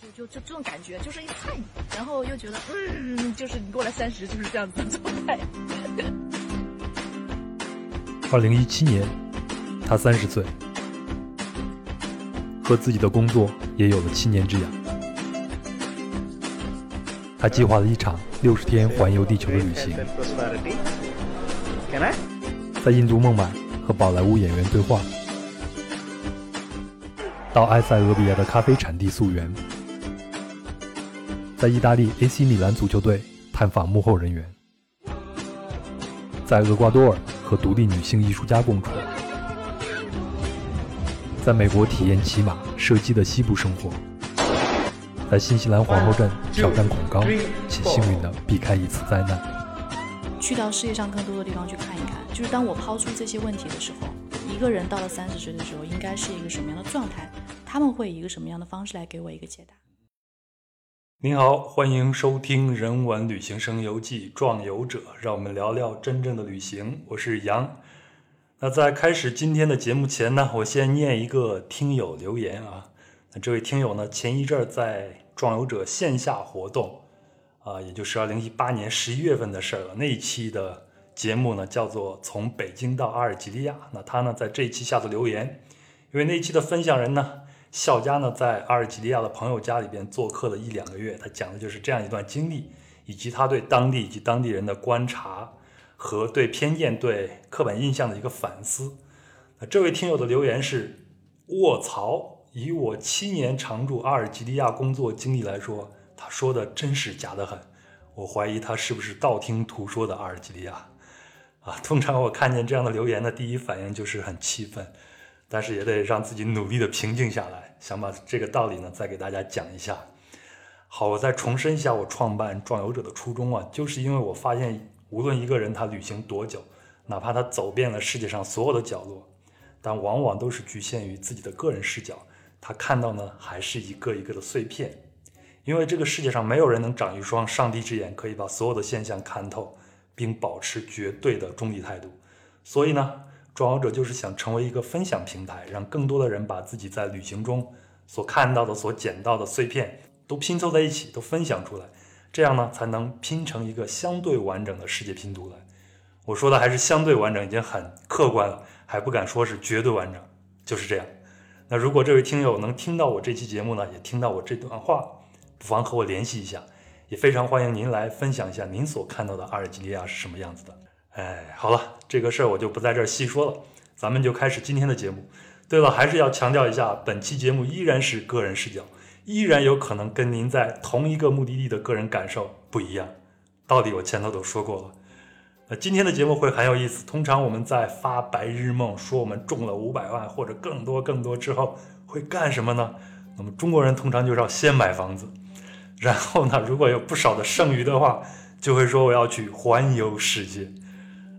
就就就这种感觉，就是一菜，然后又觉得，嗯，就是你过了三十就是这样子的状态。二零一七年，他三十岁，和自己的工作也有了七年之痒。他计划了一场六十天环游地球的旅行，在印度孟买和宝莱坞演员对话，到埃塞俄比亚的咖啡产地溯源，在意大利 AC 米兰足球队探访幕后人员，在厄瓜多尔和独立女性艺术家共处，在美国体验骑马、射击的西部生活。在新西兰皇后镇挑战恐高，且幸运地避开一次灾难。去到世界上更多的地方去看一看，就是当我抛出这些问题的时候，一个人到了三十岁的时候，应该是一个什么样的状态？他们会以一个什么样的方式来给我一个解答？您好，欢迎收听《人文旅行声游记·壮游者》，让我们聊聊真正的旅行。我是杨。那在开始今天的节目前呢，我先念一个听友留言啊。那这位听友呢，前一阵在壮游者线下活动，啊，也就是二零一八年十一月份的事儿了。那一期的节目呢，叫做《从北京到阿尔及利亚》。那他呢，在这一期下的留言，因为那一期的分享人呢，笑家呢，在阿尔及利亚的朋友家里边做客了一两个月，他讲的就是这样一段经历，以及他对当地以及当地人的观察和对偏见、对刻板印象的一个反思。那这位听友的留言是：卧槽！以我七年常驻阿尔及利亚工作经历来说，他说的真是假的很。我怀疑他是不是道听途说的阿尔及利亚啊？通常我看见这样的留言的第一反应就是很气愤，但是也得让自己努力的平静下来，想把这个道理呢再给大家讲一下。好，我再重申一下我创办壮游者的初衷啊，就是因为我发现，无论一个人他旅行多久，哪怕他走遍了世界上所有的角落，但往往都是局限于自己的个人视角。他看到呢，还是一个一个的碎片，因为这个世界上没有人能长一双上帝之眼，可以把所有的现象看透，并保持绝对的中立态度。所以呢，壮游者就是想成为一个分享平台，让更多的人把自己在旅行中所看到的、所捡到的碎片都拼凑在一起，都分享出来，这样呢，才能拼成一个相对完整的世界拼图来。我说的还是相对完整，已经很客观了，还不敢说是绝对完整，就是这样。那如果这位听友能听到我这期节目呢，也听到我这段话，不妨和我联系一下，也非常欢迎您来分享一下您所看到的阿尔及利亚是什么样子的。哎，好了，这个事儿我就不在这儿细说了，咱们就开始今天的节目。对了，还是要强调一下，本期节目依然是个人视角，依然有可能跟您在同一个目的地的个人感受不一样。道理我前头都说过了。那今天的节目会很有意思。通常我们在发白日梦，说我们中了五百万或者更多更多之后会干什么呢？那么中国人通常就是要先买房子，然后呢，如果有不少的剩余的话，就会说我要去环游世界。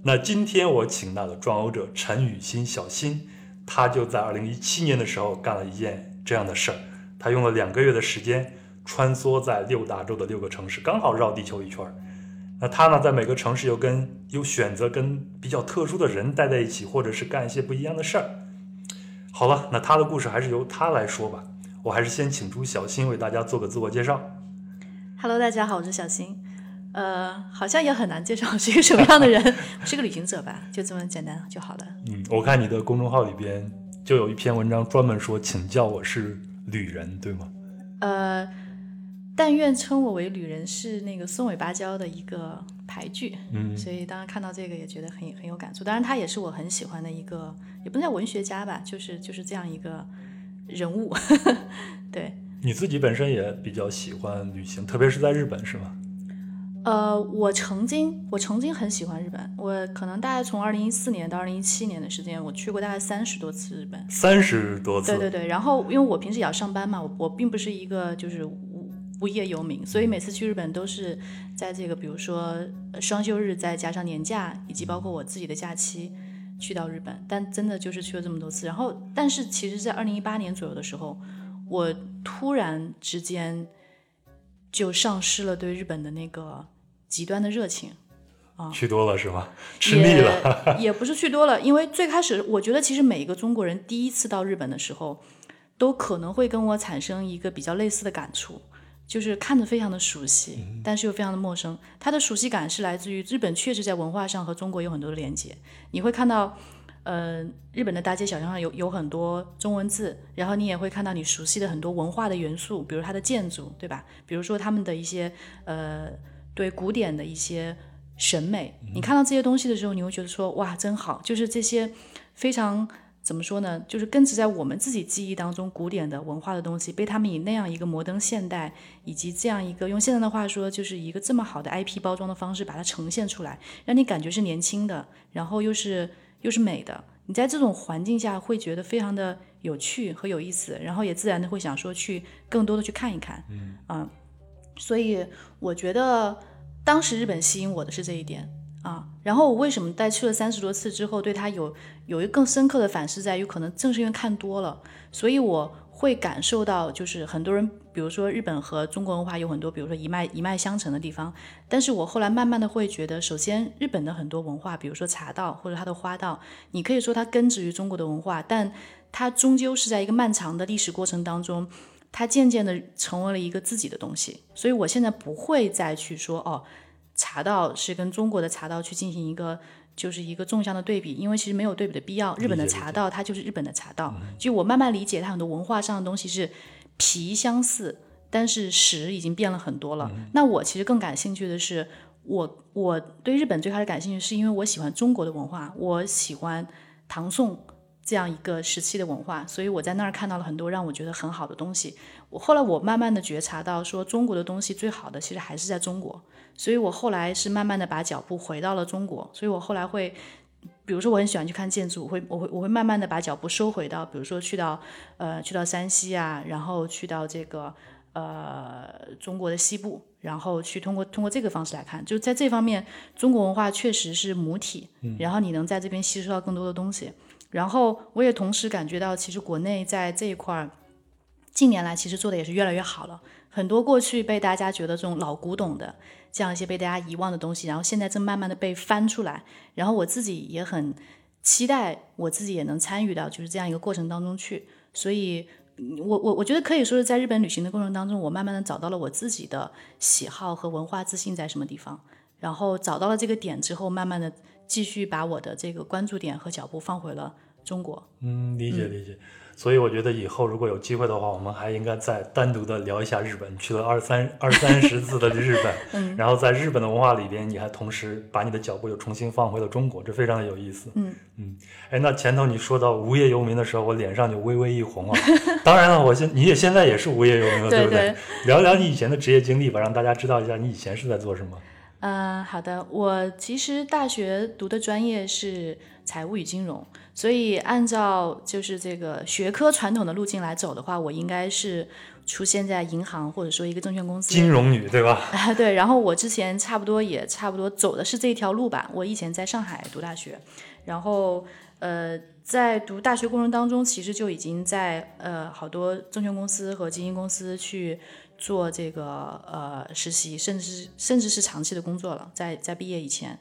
那今天我请到的壮游者陈雨欣小新，他就在二零一七年的时候干了一件这样的事儿。他用了两个月的时间，穿梭在六大洲的六个城市，刚好绕地球一圈儿。那他呢，在每个城市又跟又选择跟比较特殊的人待在一起，或者是干一些不一样的事儿。好了，那他的故事还是由他来说吧。我还是先请出小新为大家做个自我介绍。Hello，大家好，我是小新。呃，好像也很难介绍是一个什么样的人，是个旅行者吧，就这么简单就好了。嗯，我看你的公众号里边就有一篇文章专门说，请叫我是旅人，对吗？呃。但愿称我为旅人是那个松尾芭蕉的一个牌句，嗯，所以当然看到这个也觉得很很有感触。当然，他也是我很喜欢的一个，也不能叫文学家吧，就是就是这样一个人物。对，你自己本身也比较喜欢旅行，特别是在日本，是吗？呃，我曾经我曾经很喜欢日本，我可能大概从二零一四年到二零一七年的时间，我去过大概三十多次日本，三十多次。对对对，然后因为我平时也要上班嘛，我我并不是一个就是。无无业游民，所以每次去日本都是在这个，比如说双休日，再加上年假，以及包括我自己的假期，去到日本。但真的就是去了这么多次。然后，但是其实，在二零一八年左右的时候，我突然之间就丧失了对日本的那个极端的热情。啊，去多了是吗？吃腻了？也不是去多了，因为最开始我觉得，其实每一个中国人第一次到日本的时候。都可能会跟我产生一个比较类似的感触，就是看着非常的熟悉，但是又非常的陌生。它的熟悉感是来自于日本确实在文化上和中国有很多的连接。你会看到，呃，日本的大街小巷上有有很多中文字，然后你也会看到你熟悉的很多文化的元素，比如它的建筑，对吧？比如说他们的一些呃对古典的一些审美。你看到这些东西的时候，你会觉得说哇，真好，就是这些非常。怎么说呢？就是根植在我们自己记忆当中古典的文化的东西，被他们以那样一个摩登现代，以及这样一个用现在的话说，就是一个这么好的 IP 包装的方式把它呈现出来，让你感觉是年轻的，然后又是又是美的。你在这种环境下会觉得非常的有趣和有意思，然后也自然的会想说去更多的去看一看。嗯啊，所以我觉得当时日本吸引我的是这一点。啊，然后我为什么在去了三十多次之后，对他有有一个更深刻的反思，在于可能正是因为看多了，所以我会感受到，就是很多人，比如说日本和中国文化有很多，比如说一脉一脉相承的地方。但是我后来慢慢的会觉得，首先日本的很多文化，比如说茶道或者它的花道，你可以说它根植于中国的文化，但它终究是在一个漫长的历史过程当中，它渐渐的成为了一个自己的东西。所以我现在不会再去说哦。茶道是跟中国的茶道去进行一个，就是一个纵向的对比，因为其实没有对比的必要。日本的茶道它就是日本的茶道，就我慢慢理解它很多文化上的东西是皮相似，但是实已经变了很多了。那我其实更感兴趣的是，我我对日本最开始感兴趣，是因为我喜欢中国的文化，我喜欢唐宋这样一个时期的文化，所以我在那儿看到了很多让我觉得很好的东西。我后来我慢慢的觉察到，说中国的东西最好的其实还是在中国。所以我后来是慢慢的把脚步回到了中国，所以我后来会，比如说我很喜欢去看建筑，我会我会我会慢慢的把脚步收回到，比如说去到呃去到山西啊，然后去到这个呃中国的西部，然后去通过通过这个方式来看，就在这方面，中国文化确实是母体，然后你能在这边吸收到更多的东西，然后我也同时感觉到，其实国内在这一块儿近年来其实做的也是越来越好了，很多过去被大家觉得这种老古董的。这样一些被大家遗忘的东西，然后现在正慢慢的被翻出来，然后我自己也很期待，我自己也能参与到就是这样一个过程当中去。所以，我我我觉得可以说是在日本旅行的过程当中，我慢慢的找到了我自己的喜好和文化自信在什么地方，然后找到了这个点之后，慢慢的继续把我的这个关注点和脚步放回了中国。嗯，理解理解。所以我觉得以后如果有机会的话，我们还应该再单独的聊一下日本。去了二三二三十次的日本，然后在日本的文化里边，你还同时把你的脚步又重新放回了中国，这非常的有意思。嗯嗯，哎，那前头你说到无业游民的时候，我脸上就微微一红啊。当然了，我现你也现在也是无业游民了，对不对？聊聊你以前的职业经历吧，让大家知道一下你以前是在做什么。嗯，好的。我其实大学读的专业是财务与金融。所以，按照就是这个学科传统的路径来走的话，我应该是出现在银行或者说一个证券公司。金融女，对吧？对。然后我之前差不多也差不多走的是这一条路吧。我以前在上海读大学，然后呃，在读大学过程当中，其实就已经在呃好多证券公司和基金公司去做这个呃实习，甚至甚至是长期的工作了。在在毕业以前。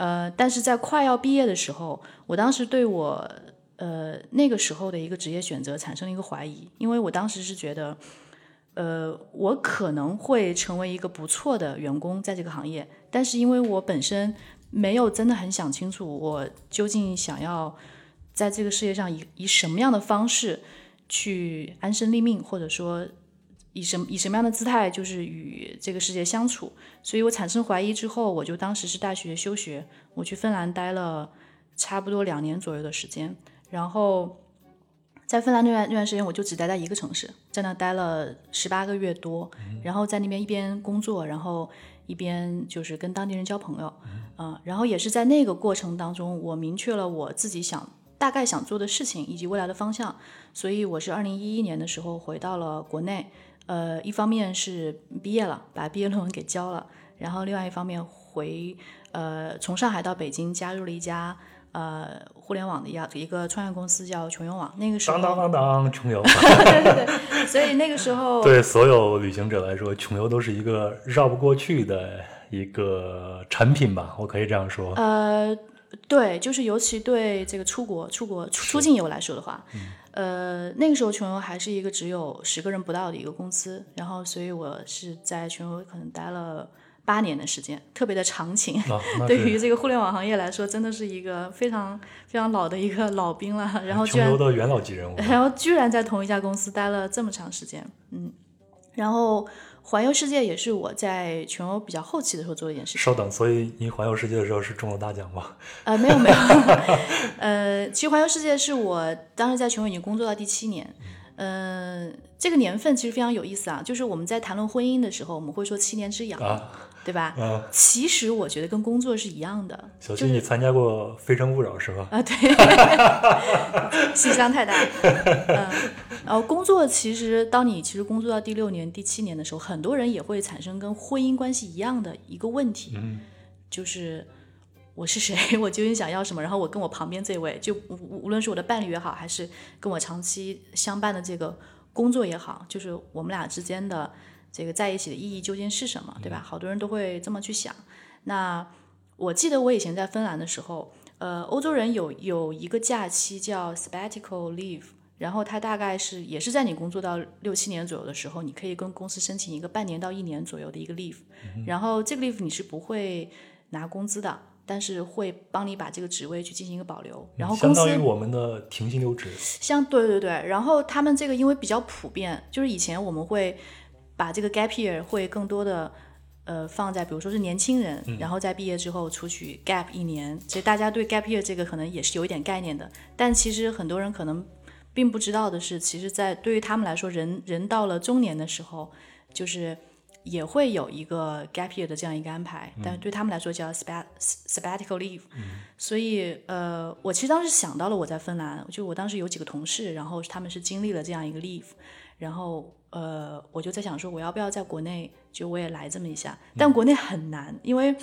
呃，但是在快要毕业的时候，我当时对我呃那个时候的一个职业选择产生了一个怀疑，因为我当时是觉得，呃，我可能会成为一个不错的员工在这个行业，但是因为我本身没有真的很想清楚，我究竟想要在这个世界上以以什么样的方式去安身立命，或者说。以什么以什么样的姿态，就是与这个世界相处，所以我产生怀疑之后，我就当时是大学休学，我去芬兰待了差不多两年左右的时间，然后在芬兰那段那段时间，我就只待在一个城市，在那待了十八个月多，然后在那边一边工作，然后一边就是跟当地人交朋友，嗯，然后也是在那个过程当中，我明确了我自己想大概想做的事情以及未来的方向，所以我是二零一一年的时候回到了国内。呃，一方面是毕业了，把毕业论文给交了，然后另外一方面回呃从上海到北京，加入了一家呃互联网的一一个创业公司，叫穷游网。那个时候，当当当当，穷游。对对对，所以那个时候，对所有旅行者来说，穷游都是一个绕不过去的一个产品吧，我可以这样说。呃。对，就是尤其对这个出国、出国、出出境游来说的话，呃，那个时候穷游还是一个只有十个人不到的一个公司，然后所以我是在穷游可能待了八年的时间，特别的长情。啊，对于这个互联网行业来说，真的是一个非常非常老的一个老兵了。然后居然穷游的元老级人物。然后居然在同一家公司待了这么长时间，嗯，然后环游世界也是我在全欧比较后期的时候做的一件事情。稍等，所以您环游世界的时候是中了大奖吗？呃，没有没有，呃，其实环游世界是我当时在全欧已经工作到第七年，嗯、这个年份其实非常有意思啊，就是我们在谈论婚姻的时候，我们会说七年之痒，啊，对吧？嗯，其实我觉得跟工作是一样的，小新，你参加过《非诚勿扰》是吧？啊，对，信息量太大。嗯，然后工作其实，当你其实工作到第六年、第七年的时候，很多人也会产生跟婚姻关系一样的一个问题，嗯，就是我是谁，我究竟想要什么？然后我跟我旁边这位，就无无无论是我的伴侣也好，还是跟我长期相伴的这个工作也好，就是我们俩之间的这个在一起的意义究竟是什么，对吧？好多人都会这么去想。那我记得我以前在芬兰的时候，呃，欧洲人有有一个假期叫 sabbatical leave，然后它大概是也是在你工作到六七年左右的时候，你可以跟公司申请一个半年到一年左右的一个 leave，、然后这个 leave 你是不会拿工资的。但是会帮你把这个职位去进行一个保留，然后公司相当于我们的停薪留职。像对对对，然后他们这个因为比较普遍，就是以前我们会把这个 gap year 会更多的呃放在比如说是年轻人，然后在毕业之后出去 gap 一年，其实大家对 gap year 这个可能也是有一点概念的，但其实很多人可能并不知道的是，其实，在对于他们来说，人人到了中年的时候，就是。也会有一个 gap year 的这样一个安排，但是对他们来说叫 spat sabbatical leave，、所以呃，我其实当时想到了我在芬兰，就我当时有几个同事，然后他们是经历了这样一个 leave，然后呃，我就在想说，我要不要在国内就我也来这么一下，但国内很难，因为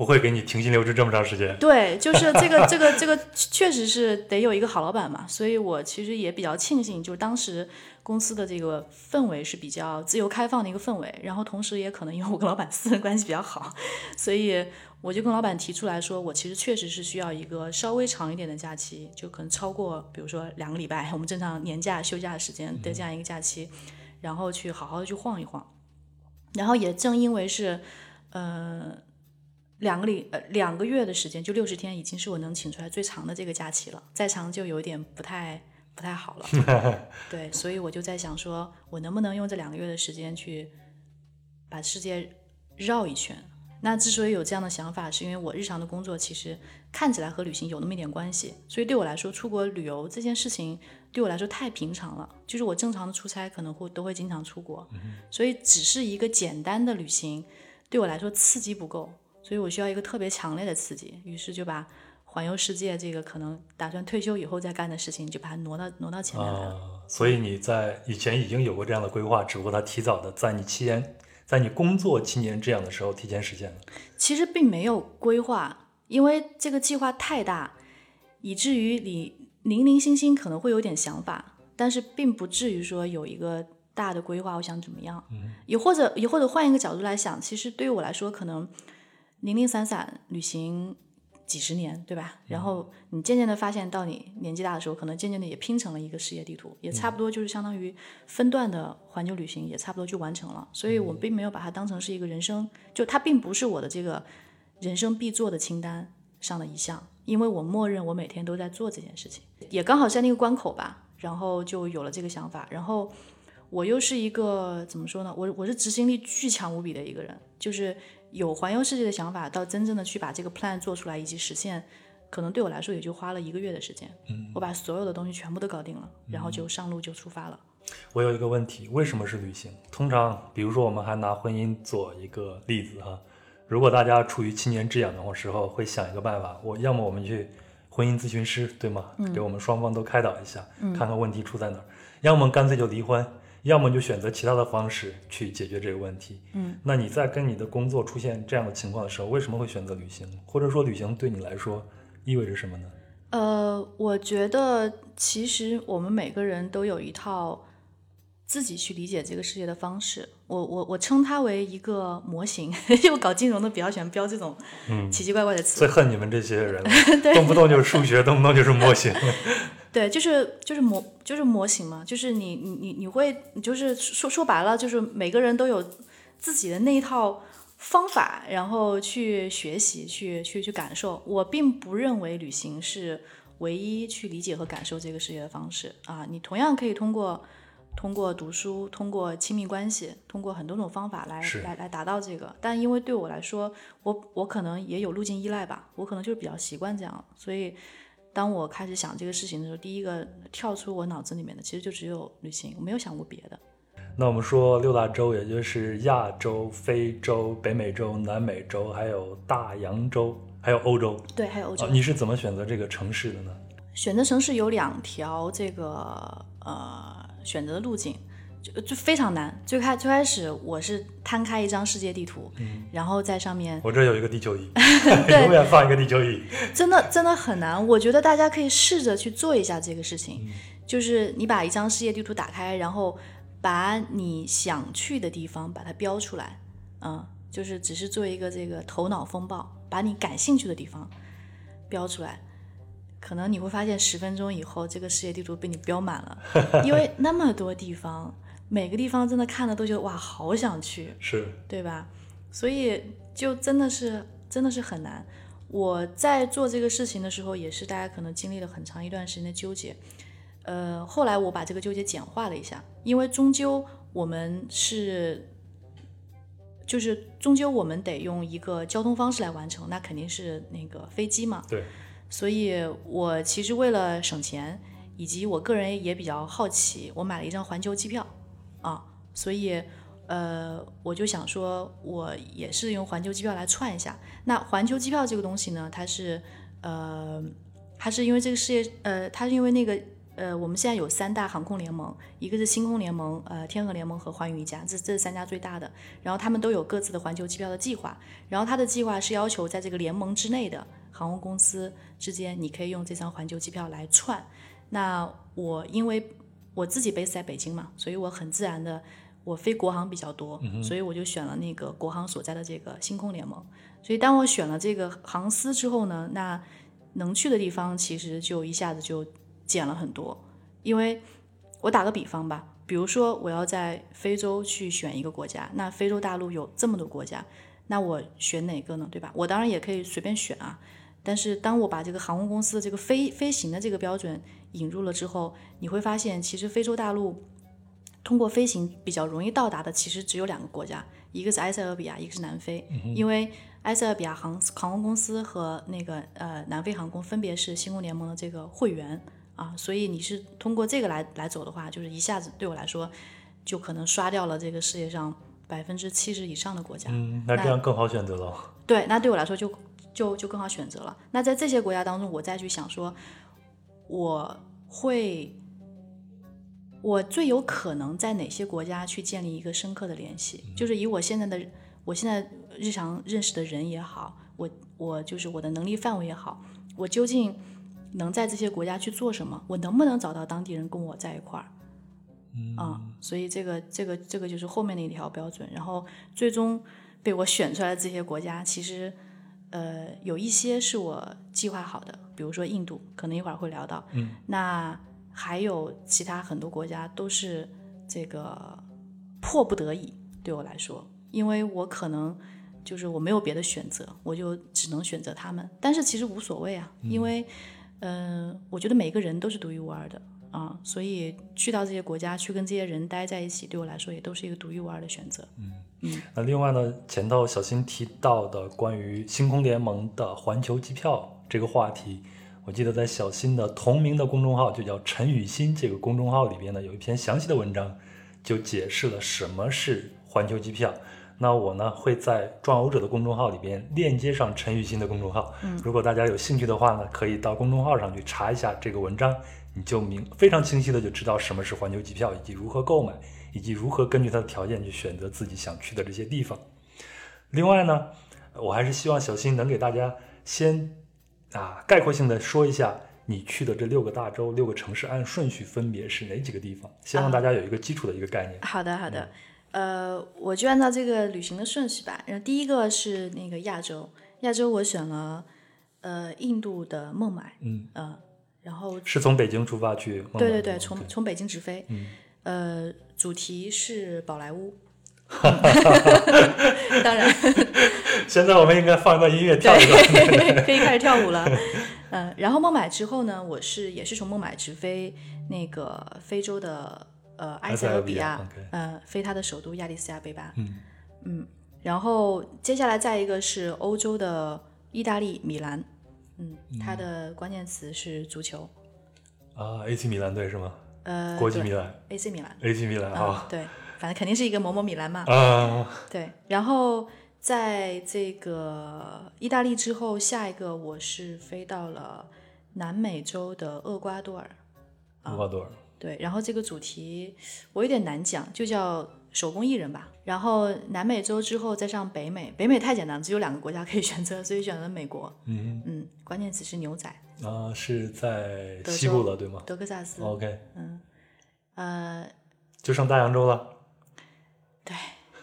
不会给你停薪留职这么长时间。对，就是这个 这个这个确实是得有一个好老板嘛，所以我其实也比较庆幸，就是当时公司的这个氛围是比较自由开放的一个氛围，然后同时也可能因为我跟老板私人关系比较好，所以我就跟老板提出来说，我其实确实是需要一个稍微长一点的假期，就可能超过比如说两个礼拜我们正常年假休假的时间的这样一个假期，然后去好好的去晃一晃，然后也正因为是呃。两个礼呃两个月的时间，就六十天，已经是我能请出来最长的这个假期了。再长就有点不太不太好了。对，所以我就在想说，我能不能用这两个月的时间去把世界绕一圈？那之所以有这样的想法，是因为我日常的工作其实看起来和旅行有那么一点关系，所以对我来说，出国旅游这件事情对我来说太平常了。就是我正常的出差可能会都会经常出国，所以只是一个简单的旅行，对我来说刺激不够。所以我需要一个特别强烈的刺激，于是就把环游世界这个可能打算退休以后再干的事情，就把它挪到挪到前面来了。啊，所以你在以前已经有过这样的规划，只不过它提早的在你期间，在你工作期年这样的时候提前实现了。其实并没有规划，因为这个计划太大，以至于你零零星星可能会有点想法，但是并不至于说有一个大的规划，我想怎么样。嗯，也或者也或者换一个角度来想，其实对于我来说，可能零零散散旅行几十年，对吧？然后你渐渐的发现，到你年纪大的时候，可能渐渐的也拼成了一个世界地图，也差不多就是相当于分段的环球旅行，也差不多就完成了。所以我并没有把它当成是一个人生，就它并不是我的这个人生必做的清单上的一项，因为我默认我每天都在做这件事情，也刚好在那个关口吧，然后就有了这个想法，然后。我又是一个怎么说呢？我我是执行力巨强无比的一个人，就是有环游世界的想法，到真正的去把这个 plan 做出来以及实现，可能对我来说也就花了一个月的时间。嗯，我把所有的东西全部都搞定了，然后就上路就出发了。我有一个问题，为什么是旅行？通常，比如说我们还拿婚姻做一个例子哈，如果大家处于七年之痒的时候，会想一个办法，我要么我们去婚姻咨询师，对吗？嗯给我们双方都开导一下，看看问题出在哪儿，要么干脆就离婚。要么就选择其他的方式去解决这个问题。嗯，那你在跟你的工作出现这样的情况的时候，为什么会选择旅行？或者说旅行对你来说意味着什么呢？呃，我觉得其实我们每个人都有一套自己去理解这个世界的方式。我我我称它为一个模型，因为我搞金融的比较喜欢标这种嗯，奇奇怪怪的词。最恨你们这些人，动不动就是数学，动不动就是模型。对，就是就是模就是模型嘛，就是你你你你会就是说说白了，就是每个人都有自己的那一套方法，然后去学习，去去去感受。我并不认为旅行是唯一去理解和感受这个世界的方式啊，你同样可以通过。通过读书，通过亲密关系，通过很多种方法来来来达到这个。但因为对我来说，我我可能也有路径依赖吧，我可能就是比较习惯这样。所以，当我开始想这个事情的时候，第一个跳出我脑子里面的，其实就只有旅行，我没有想过别的。那我们说六大洲，也就是亚洲、非洲、北美洲、南美洲，还有大洋洲，还有欧洲。对，还有欧洲。你是怎么选择这个城市的呢？选择城市有两条，这个呃。选择的路径就就非常难。最开最开始我是摊开一张世界地图，然后在上面，我这有一个地球仪，永远放一个地球仪。真的真的很难。我觉得大家可以试着去做一下这个事情，就是你把一张世界地图打开，然后把你想去的地方把它标出来，嗯，就是只是做一个这个头脑风暴，把你感兴趣的地方标出来。可能你会发现，十分钟以后，这个世界地图被你标满了，因为那么多地方，每个地方真的看了都觉得哇，好想去，是对吧？所以就真的是真的是很难。我在做这个事情的时候，也是大家可能经历了很长一段时间的纠结。呃，后来我把这个纠结简化了一下，因为终究我们是，就是终究我们得用一个交通方式来完成，那肯定是那个飞机嘛。对。所以，我其实为了省钱，以及我个人也比较好奇，我买了一张环球机票，啊，所以，呃，我就想说，我也是用环球机票来串一下。那环球机票这个东西呢，它是，呃，它是因为这个世界，呃，它是因为那个，呃，我们现在有三大航空联盟，一个是星空联盟，呃，天河联盟和寰宇一家，这这三家最大的，然后他们都有各自的环球机票的计划，然后他的计划是要求在这个联盟之内的。航空公司之间，你可以用这张环球机票来串。那我因为我自己 base 在北京嘛，所以我很自然的，我飞国航比较多，所以我就选了那个国航所在的这个星空联盟。所以当我选了这个航司之后呢，那能去的地方其实就一下子就减了很多。因为我打个比方吧，比如说我要在非洲去选一个国家，那非洲大陆有这么多国家，那我选哪个呢？对吧？我当然也可以随便选啊。但是当我把这个航空公司的这个飞飞行的这个标准引入了之后，你会发现，其实非洲大陆通过飞行比较容易到达的，其实只有两个国家，一个是埃塞俄比亚，一个是南非。因为埃塞俄比亚航航空公司和那个呃南非航空分别是星空联盟的这个会员啊，所以你是通过这个来来走的话，就是一下子对我来说，就可能刷掉了这个世界上百分之七十以上的国家。嗯，那这样更好选择了。对，那对我来说就。就就更好选择了。那在这些国家当中，我再去想说，我会，我最有可能在哪些国家去建立一个深刻的联系？就是以我现在的，我现在日常认识的人也好，我我就是我的能力范围也好，我究竟能在这些国家去做什么？我能不能找到当地人跟我在一块儿？啊，所以这个这个这个就是后面的一条标准。然后最终被我选出来的这些国家，其实。呃，有一些是我计划好的，比如说印度，可能一会儿会聊到。嗯，那还有其他很多国家都是这个迫不得已对我来说，因为我可能就是我没有别的选择，我就只能选择他们。但是其实无所谓啊，因为嗯，我觉得每个人都是独一无二的。啊，所以去到这些国家，去跟这些人待在一起，对我来说也都是一个独一无二的选择。嗯嗯。那另外呢，前头小新提到的关于星空联盟的环球机票这个话题，我记得在小新的同名的公众号，就叫陈雨欣这个公众号里边呢，有一篇详细的文章，就解释了什么是环球机票。那我呢会在壮游者的公众号里边链接上陈雨欣的公众号。嗯。如果大家有兴趣的话呢，可以到公众号上去查一下这个文章。你就明非常清晰的就知道什么是环球机票，以及如何购买，以及如何根据它的条件去选择自己想去的这些地方。另外呢，我还是希望小新能给大家先啊概括性的说一下你去的这六个大洲、六个城市按顺序分别是哪几个地方，希望大家有一个基础的一个概念。好的，好的，呃，我就按照这个旅行的顺序吧。然后第一个是那个亚洲，亚洲我选了呃印度的孟买，嗯，呃。然后是从北京出发去孟买？对对对，从从北京直飞，嗯呃，主题是宝莱坞。当然，现在我们应该放一段音乐跳一段。对，可以开始跳舞了。嗯，然后孟买之后呢，我是也是从孟买直飞那个非洲的呃埃塞俄比亚，埃塞俄比亚，OK 呃，飞它的首都亚的斯亚贝巴。嗯嗯，然后接下来再一个是欧洲的意大利米兰，嗯，它的关键词是足球，啊，AC 米兰队是吗？呃，国际米兰 AC 米兰，，AC 米兰啊、啊对，反正肯定是一个某某米兰嘛。啊，对，然后在这个意大利之后，下一个我是飞到了南美洲的厄瓜多尔。厄瓜多尔。对，然后这个主题我有点难讲，就叫手工艺人吧。然后南美洲之后再上北美，北美太简单了，只有两个国家可以选择，所以选择了美国。嗯嗯，关键词是牛仔，啊，是在德西部州了对吗德克萨斯。？OK，嗯呃，就剩大洋洲了。对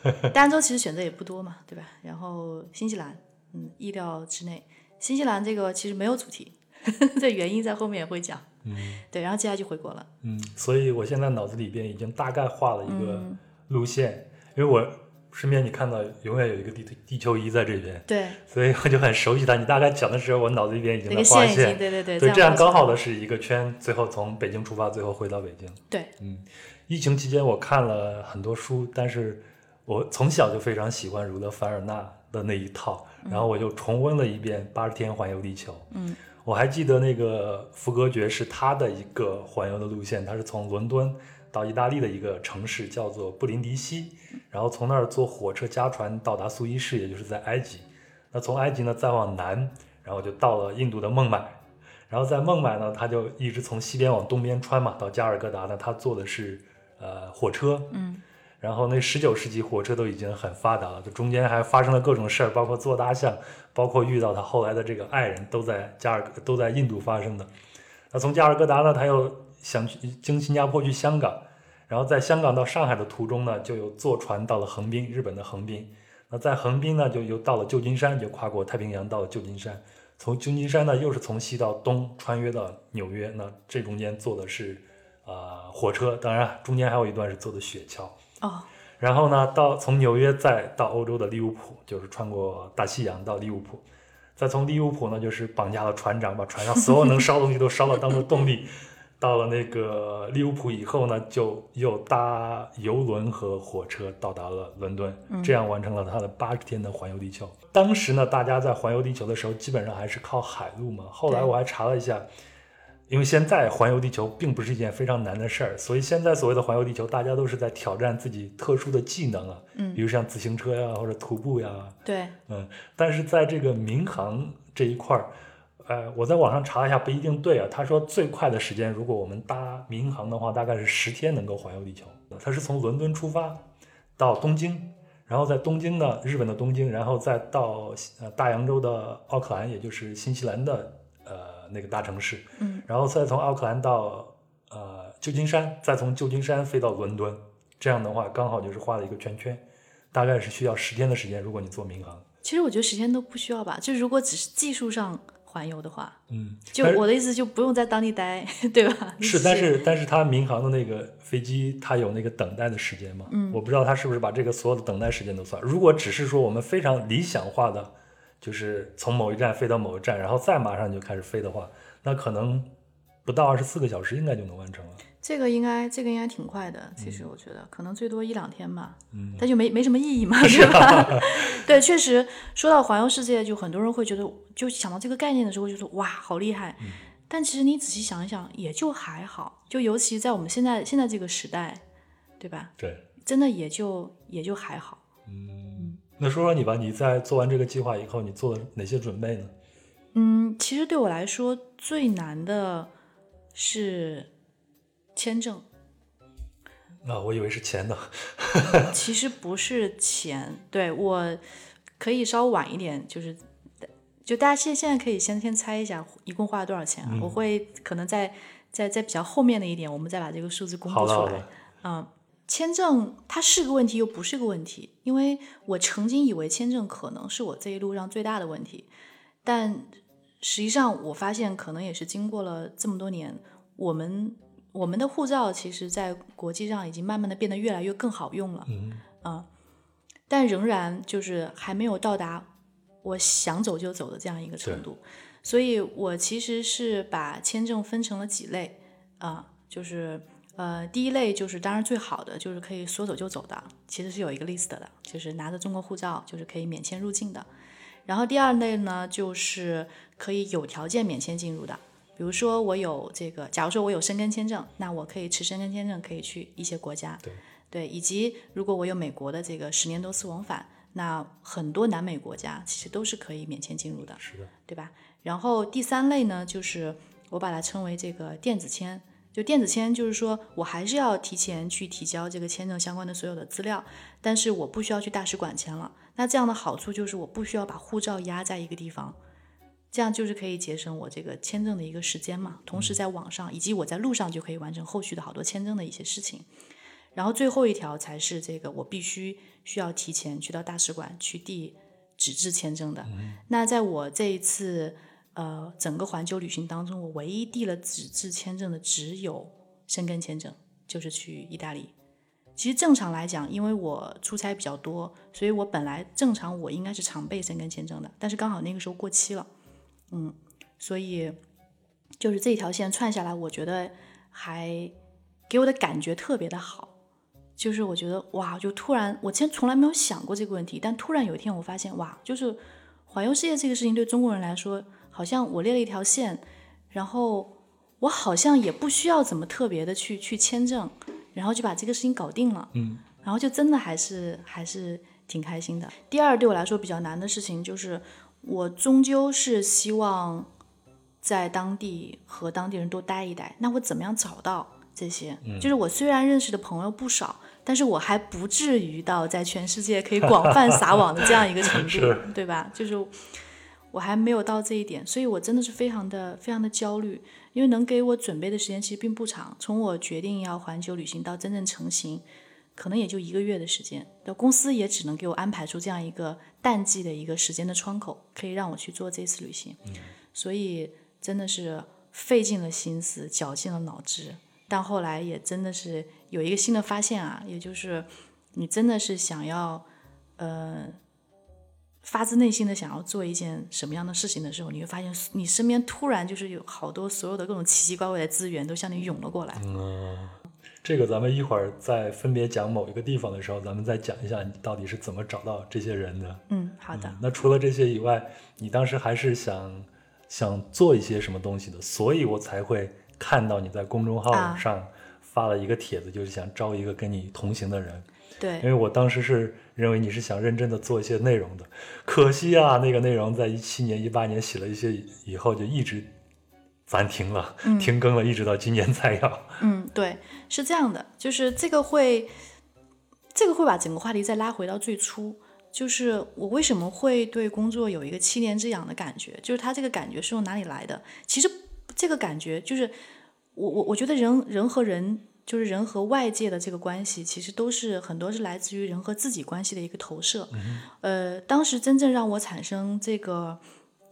大洋洲其实选择也不多嘛，对吧？然后新西兰，嗯，意料之内。新西兰这个其实没有主题，这原因在后面也会讲。嗯对，然后接下来就回国了。嗯，所以我现在脑子里边已经大概画了一个嗯路线，因为我身边你看到永远有一个地地球仪在这边，对，所以我就很熟悉它。你大概讲的时候，我脑子里边已经那个在画线对对对，对，这样刚好的是一个圈，最后从北京出发，最后回到北京。对，嗯，疫情期间我看了很多书，但是我从小就非常喜欢儒勒·凡尔纳的那一套，然后我就重温了一遍《八十天环游地球》。嗯，我还记得那个福格爵是他的一个环游的路线，他是从伦敦到意大利的一个城市叫做布林迪西，然后从那儿坐火车加船到达苏伊士，也就是在埃及。那从埃及呢再往南，然后就到了印度的孟买。然后在孟买呢，他就一直从西边往东边穿嘛，到加尔各答呢，他坐的是呃火车，嗯，然后那十九世纪火车都已经很发达了，这中间还发生了各种事儿，包括坐大象，包括遇到他后来的这个爱人，都在加尔都在印度发生的。那从加尔各答呢，他又想去经新加坡去香港，然后在香港到上海的途中呢，就有坐船到了横滨，日本的横滨。那在横滨呢，就又到了旧金山，就跨过太平洋到了旧金山。从旧金山呢，又是从西到东穿越到纽约。那这中间坐的是呃火车，当然中间还有一段是坐的雪橇。哦，然后呢，到从纽约再到欧洲的利物浦，就是穿过大西洋到利物浦，再从利物浦呢，就是绑架了船长，把船上所有能烧的东西都烧了，当做动力。到了那个利物浦以后呢，就又搭游轮和火车到达了伦敦，这样完成了他的八十天的环游地球。当时呢，大家在环游地球的时候，基本上还是靠海路嘛。后来我还查了一下，因为现在环游地球并不是一件非常难的事儿，所以现在所谓的环游地球，大家都是在挑战自己特殊的技能啊，嗯比如像自行车呀或者徒步呀，对，嗯，但是在这个民航这一块儿，呃，我在网上查了一下，不一定对啊。他说最快的时间，如果我们搭民航的话，大概是十天能够环游地球。它是从伦敦出发到东京，然后在东京呢，日本的东京，然后再到呃大洋洲的奥克兰，也就是新西兰的呃那个大城市，嗯，然后再从奥克兰到呃旧金山，再从旧金山飞到伦敦，这样的话刚好就是画了一个圈圈，大概是需要十天的时间，如果你做民航。其实我觉得时间都不需要吧，就如果只是技术上环游的话，嗯，就我的意思就不用在当地待，对吧？是，但是但是他民航的那个飞机，它有那个等待的时间嘛？嗯我不知道他是不是把这个所有的等待时间都算。如果只是说我们非常理想化的，就是从某一站飞到某一站，然后再马上就开始飞的话，那可能不到二十四个小时应该就能完成了。这个应该这个应该挺快的，其实我觉得、可能最多一两天吧，嗯，但就没没什么意义嘛，对吧？对，确实说到环游世界，就很多人会觉得，就想到这个概念的时候，就说哇，好厉害。嗯但其实你仔细想一想，也就还好，就尤其在我们现在现在这个时代，对吧？对，真的也就也就还好。嗯，那说说你吧，你在做完这个计划以后，你做了哪些准备呢？嗯，其实对我来说最难的是签证，啊，我以为是钱呢。其实不是钱，对我可以稍晚一点，就是就大家现现在可以先先猜一下，一共花了多少钱啊？嗯我会可能在在在比较后面的一点，我们再把这个数字公，布出来。嗯，签证它是个问题，又不是个问题，因为我曾经以为签证可能是我这一路上最大的问题，但实际上我发现可能也是经过了这么多年，我们我们的护照其实在国际上已经慢慢的变得越来越更好用了，嗯啊，但仍然就是还没有到达我想走就走的这样一个程度，所以我其实是把签证分成了几类啊，就是呃第一类就是当然最好的就是可以说走就走的，其实是有一个 list 的，就是拿着中国护照就是可以免签入境的。然后第二类呢，就是可以有条件免签进入的，比如说我有这个，假如说我有申根签证，那我可以持申根签证可以去一些国家，对对，以及如果我有美国的这个十年多次往返，那很多南美国家其实都是可以免签进入的，是的，对吧？然后第三类呢，就是我把它称为这个电子签。就电子签，就是说我还是要提前去提交这个签证相关的所有的资料，但是我不需要去大使馆签了。那这样的好处就是我不需要把护照压在一个地方，这样就是可以节省我这个签证的一个时间嘛。同时在网上以及我在路上就可以完成后续的好多签证的一些事情。然后最后一条才是这个我必须需要提前去到大使馆去递纸质签证的。那在我这一次。呃，整个环球旅行当中，我唯一递了纸质签证的只有申根签证，就是去意大利。其实正常来讲，因为我出差比较多，所以我本来正常我应该是常备申根签证的，但是刚好那个时候过期了，嗯，所以就是这条线串下来，我觉得还给我的感觉特别的好，就是我觉得哇，就突然我之前从来没有想过这个问题，但突然有一天我发现哇，就是环游世界这个事情对中国人来说。好像我列了一条线，然后我好像也不需要怎么特别的去去签证，然后就把这个事情搞定了。嗯，然后就真的还是还是挺开心的。第二，对我来说比较难的事情就是，我终究是希望在当地和当地人多待一待。那我怎么样找到这些？就是我虽然认识的朋友不少，但是我还不至于到在全世界可以广泛撒网的这样一个程度，对吧？就是。我还没有到这一点，所以我真的是非常的非常的焦虑，因为能给我准备的时间其实并不长。从我决定要环球旅行到真正成型，可能也就一个月的时间。那公司也只能给我安排出这样一个淡季的一个时间的窗口，可以让我去做这次旅行。所以真的是费尽了心思，绞尽了脑汁。但后来也真的是有一个新的发现啊，也就是你真的是想要，呃。发自内心的想要做一件什么样的事情的时候，你会发现你身边突然就是有好多所有的各种奇奇怪怪的资源都向你涌了过来。嗯，这个咱们一会儿在分别讲某一个地方的时候，咱们再讲一下你到底是怎么找到这些人的。嗯，好的。那除了这些以外，你当时还是想想做一些什么东西的，所以我才会看到你在公众号上发了一个帖子，就是想招一个跟你同行的人。对，因为我当时是认为你是想认真的做一些内容的，可惜啊，那个内容在一七年、一八年写了一些以后就一直暂停了，停更了，一直到今年才要。嗯，对，是这样的，就是这个会，这个会把整个话题再拉回到最初，就是我为什么会对工作有一个七年之痒的感觉，就是他这个感觉是从哪里来的？其实这个感觉就是我我我觉得人人和人。就是人和外界的这个关系，其实都是很多是来自于人和自己关系的一个投射。呃，当时真正让我产生这个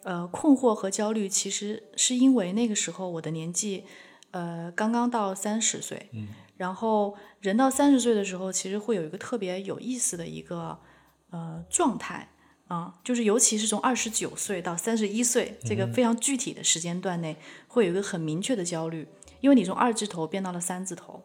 呃困惑和焦虑，其实是因为那个时候我的年纪呃刚刚到三十岁。然后人到三十岁的时候，其实会有一个特别有意思的一个呃状态啊，就是尤其是从二十九岁到三十一岁这个非常具体的时间段内，会有一个很明确的焦虑。因为你从二字头变到了三字头，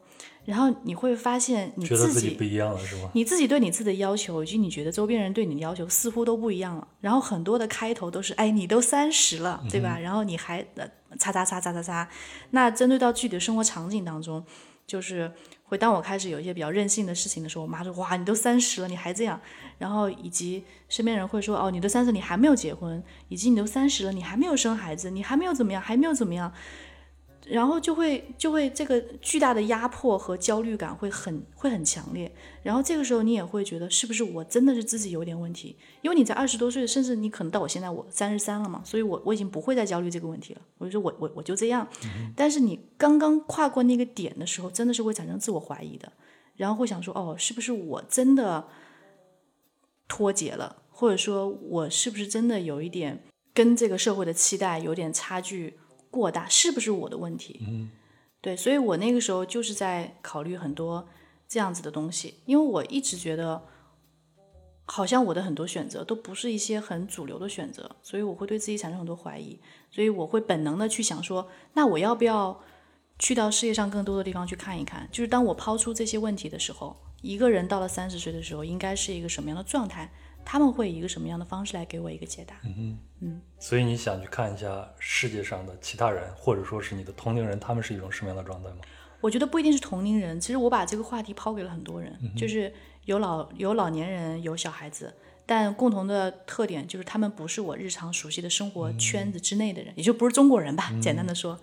然后你会发现你自己不一样了，是吗？你自己对你自己的要求，以及你觉得周边人对你的要求，似乎都不一样了。然后很多的开头都是，哎，你都三十了，对吧？然后你还呃，叉叉叉叉叉叉。那针对到具体的生活场景当中，就是会当我开始有一些比较任性的事情的时候，我妈说，哇，你都三十了，你还这样。然后以及身边人会说，哦，你都三十，你还没有结婚，以及你都三十了，你还没有生孩子，你还没有怎么样，还没有怎么样。然后就会就会这个巨大的压迫和焦虑感会很会很强烈，然后这个时候你也会觉得是不是我真的是自己有点问题？因为你在二十多岁，甚至你可能到我现在我三十三了嘛，所以我我已经不会再焦虑这个问题了。我就说我我我就这样，但是你刚刚跨过那个点的时候，真的是会产生自我怀疑的，然后会想说哦，是不是我真的脱节了，或者说我是不是真的有一点跟这个社会的期待有点差距过大，是不是我的问题？嗯，对，所以我那个时候就是在考虑很多这样子的东西，因为我一直觉得，好像我的很多选择都不是一些很主流的选择，所以我会对自己产生很多怀疑，所以我会本能的去想说，那我要不要去到世界上更多的地方去看一看？就是当我抛出这些问题的时候，一个人到了三十岁的时候，应该是一个什么样的状态？他们会以一个什么样的方式来给我一个解答？嗯嗯所以你想去看一下世界上的其他人，或者说是你的同龄人，他们是一种什么样的状态吗？我觉得不一定是同龄人，其实我把这个话题抛给了很多人，就是有老有老年人，有小孩子，但共同的特点就是他们不是我日常熟悉的生活圈子之内的人，也就不是中国人吧。简单的说，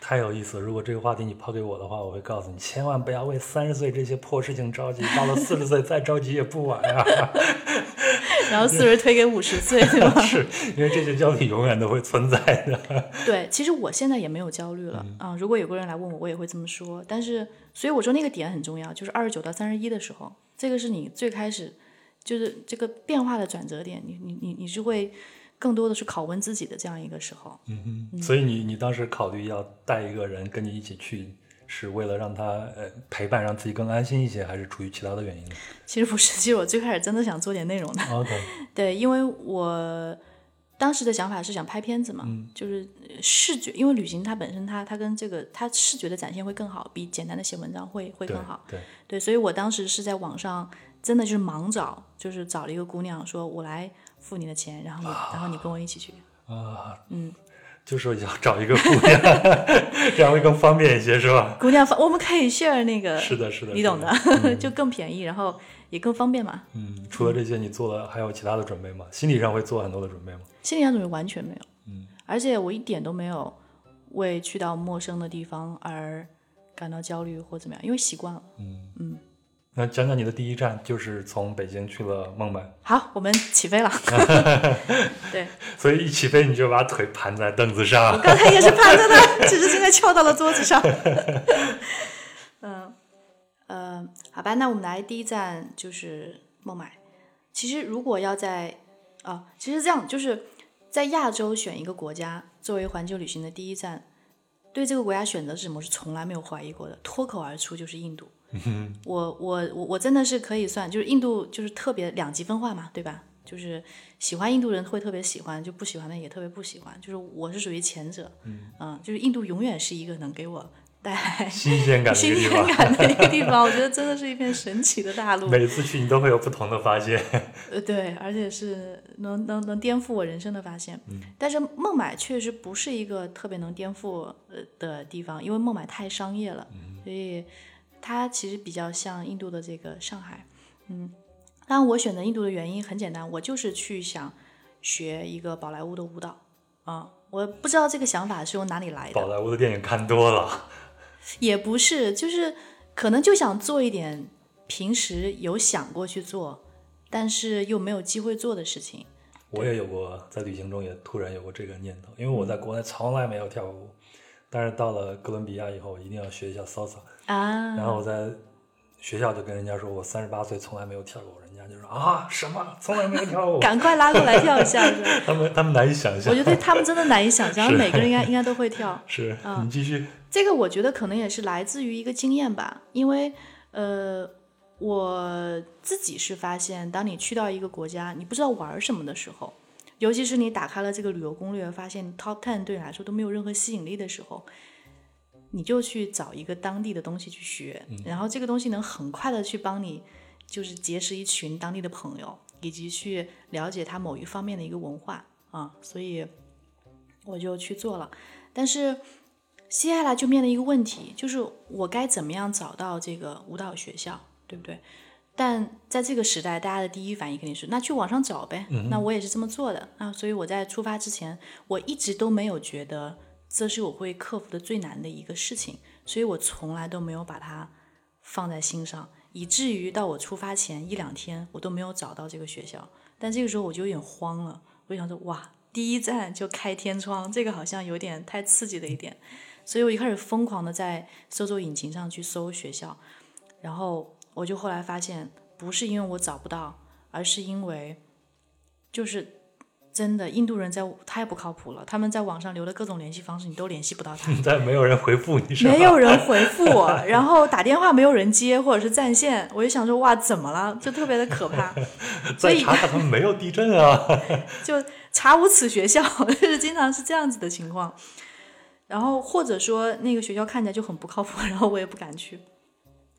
太有意思了！如果这个话题你抛给我的话，我会告诉你，千万不要为三十岁这些破事情着急，到了四十岁再着急也不晚呀。然后四十推给五十岁，对吧？是因为这些焦虑永远都会存在的。对，其实我现在也没有焦虑了啊、如果有个人来问我，我也会这么说。但是，所以我说那个点很重要，就是二十九到三十一的时候，这个是你最开始就是这个变化的转折点，你你你你是会更多的是拷问自己的这样一个时候。所以你你当时考虑要带一个人跟你一起去，是为了让他呃陪伴，让自己更安心一些，还是出于其他的原因呢 其实不是，其实我最开始真的想做点内容的，？OK，对，因为我当时的想法是想拍片子嘛，就是呃视觉，因为旅行它本身它它跟这个它视觉的展现会更好，比简单的写文章会会对更好。对，对，所以我当时是在网上真的就是盲找，就是找了一个姑娘，说我来付你的钱，然后你然后你跟我一起去。啊，嗯，就说要找一个姑娘，这样会更方便一些，是吧？姑娘，我们可以 share 那个，是的，是的，你懂的 就更便宜，然后也更方便嘛。嗯，除了这些，你做了还有其他的准备吗？心理上会做很多的准备吗？心理上准备完全没有，嗯，而且我一点都没有为去到陌生的地方而感到焦虑或怎么样，因为习惯了。那讲讲你的第一站，就是从北京去了孟买，好，我们起飞了。对，所以一起飞你就把腿盘在凳子上。我刚才也是盘着的，只是现在翘到了桌子上。嗯呃，好吧，那我们来第一站就是孟买。其实如果要在啊，其实这样就是在亚洲选一个国家作为环球旅行的第一站，对这个国家选择是什么，是从来没有怀疑过的，脱口而出就是印度。我我我我真的是可以算，就是印度就是特别两极分化嘛，对吧？就是喜欢印度人会特别喜欢，就不喜欢的也特别不喜欢。就是我是属于前者，嗯、就是印度永远是一个能给我带来 新鲜感 新鲜感的一个地方。我觉得真的是一片神奇的大陆。每次去你都会有不同的发现。呃，对，而且是能能能颠覆我人生的发现。但是孟买确实不是一个特别能颠覆呃的地方，因为孟买太商业了，所以它其实比较像印度的这个上海。嗯，当然我选择印度的原因很简单，我就是去想学一个宝莱坞的舞蹈啊、我不知道这个想法是从哪里来的，宝莱坞的电影看多了，也不是，就是可能就想做一点平时有想过去做，但是又没有机会做的事情。我也有过在旅行中也突然有过这个念头，因为我在国内从来没有跳过舞，但是到了哥伦比亚以后，我一定要学一下 salsa。啊，然后我在学校就跟人家说，我三十八岁从来没有跳过舞，人家就说啊什么从来没有跳过，赶快拉过来跳一下。他们他们难以想象。我觉得他们真的难以想象，每个人应该应该都会跳。是，嗯你继续。这个我觉得可能也是来自于一个经验吧，因为呃，我自己是发现，当你去到一个国家，你不知道玩什么的时候，尤其是你打开了这个旅游攻略，发现 Top Ten 对你来说都没有任何吸引力的时候，你就去找一个当地的东西去学，然后这个东西能很快的去帮你，就是结识一群当地的朋友，以及去了解他某一方面的一个文化啊，所以我就去做了，但是。接下来就面临一个问题，就是我该怎么样找到这个舞蹈学校，对不对？但在这个时代，大家的第一反应肯定是那去网上找呗。那我也是这么做的啊，所以我在出发之前，我一直都没有觉得这是我会克服的最难的一个事情，所以我从来都没有把它放在心上，以至于到我出发前一两天，我都没有找到这个学校。但这个时候我就有点慌了，我就想说哇，第一站就开天窗，这个好像有点太刺激了一点。所以我一开始疯狂的在搜索引擎上去搜学校，然后我就后来发现，不是因为我找不到，而是因为就是真的，印度人在太不靠谱了，他们在网上留的各种联系方式，你都联系不到他。但没有人回复你，是吧？没有人回复我，然后打电话没有人接，或者是占线，我就想说哇，怎么了？就特别的可怕。所以查他们没有地震啊。就查无此学校，就是经常是这样子的情况。然后或者说那个学校看起来就很不靠谱，然后我也不敢去。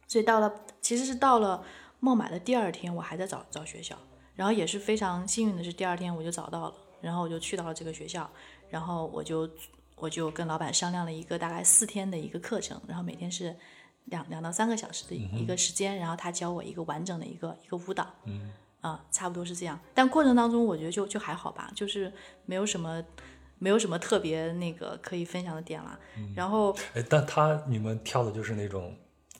所以到了，其实是到了孟买的第二天，我还在找找学校。然后也是非常幸运的是，第二天我就找到了，然后我就去到了这个学校，然后我就我就跟老板商量了一个大概四天的一个课程，然后每天是两两到三个小时的一个时间，然后他教我一个完整的一个一个舞蹈，嗯，啊，差不多是这样。但过程当中我觉得就就还好吧，就是没有什么没有什么特别那个可以分享的点了。然后哎，但他你们跳的就是那种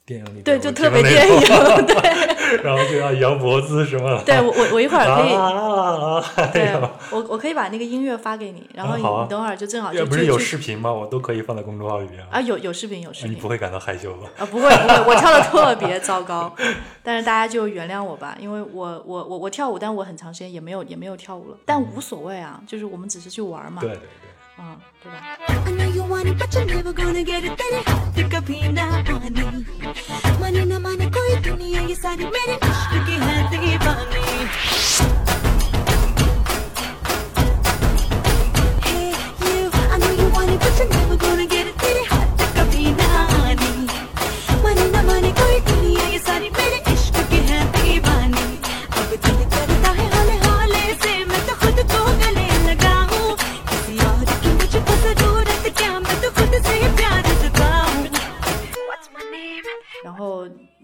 电影里对，就特别电影，对 然后就要摇脖子什么的。对，我我我一会儿可以。啊啊啊！哎对，我我可以把那个音乐发给你，然后你,、你等会儿就正好就不是有视频吗？我都可以放在公众号里边。啊有有视频有视频你不会感到害羞吧？啊不会不会，我跳的特别 糟糕，但是大家就原谅我吧，因为我我我我跳舞，但我很长时间也没有也没有跳舞了，但无所谓啊，就是我们只是去玩嘛，对对对。あどうだ I know you want it, but you're never gonna get it, baby. Pick up in the honey. Money na money, koi duniya ye sari mere ishq ki hai deewani.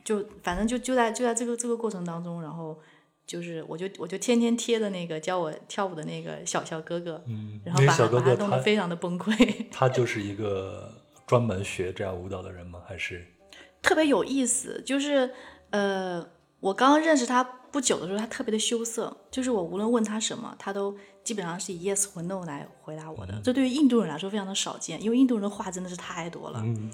就反正就就在就在这个这个过程当中，然后就是我就我就天天贴着那个教我跳舞的那个小小哥哥，嗯，然后把小哥哥弄得非常的崩溃。他就是一个专门学这样舞蹈的人吗？还是 特别有意思，就是呃，我刚刚认识他不久的时候，他特别的羞涩，就是我无论问他什么，他都基本上是以 yes 或 no 来回答我的。这对于印度人来说非常的少见，因为印度人的话真的是太多了，嗯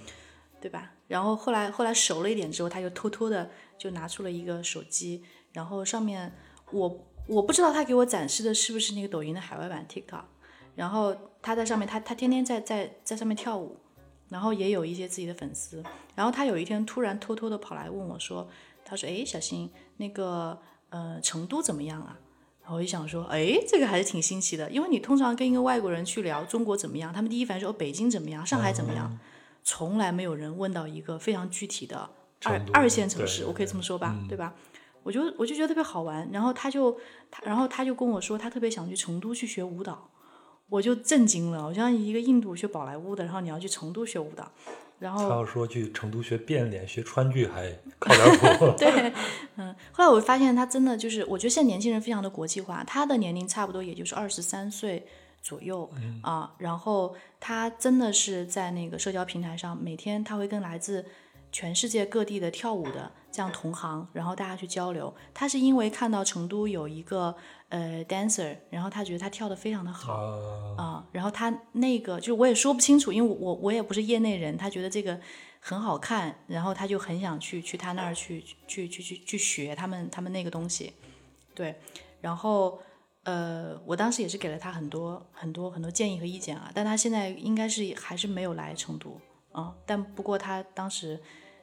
对吧？然后后来后来熟了一点之后，他就偷偷的就拿出了一个手机，然后上面我我不知道他给我展示的是不是那个抖音的海外版 TikTok，然后他在上面他他天天在在在上面跳舞，然后也有一些自己的粉丝。然后他有一天突然偷偷的跑来问我说：“他说，哎，小新，那个呃，成都怎么样啊？”然后我就想说，哎，这个还是挺新奇的，因为你通常跟一个外国人去聊中国怎么样，他们第一反应说、哦、北京怎么样，上海怎么样，从来没有人问到一个非常具体的二二线城市，我可以这么说吧，嗯对吧？我就我就觉得特别好玩，然后他就他然后他就跟我说，他特别想去成都去学舞蹈，我就震惊了，我像一个印度学宝莱坞的，然后你要去成都学舞蹈，然后他要说去成都学变脸、学川剧还靠点谱。对，嗯，后来我发现他真的就是，我觉得现在年轻人非常的国际化，他的年龄差不多也就是二十三岁左右啊、然后他真的是在那个社交平台上，每天他会跟来自全世界各地的跳舞的这样同行，然后大家去交流。他是因为看到成都有一个呃 dancer，然后他觉得他跳的非常的好，啊，啊、然后他那个就我也说不清楚，因为我我我也不是业内人，他觉得这个很好看，然后他就很想去去他那儿去去去去去学他们他们那个东西，对，然后呃，我当时也是给了他很多很多很多建议和意见啊，但他现在应该是还是没有来成都啊、但不过他当时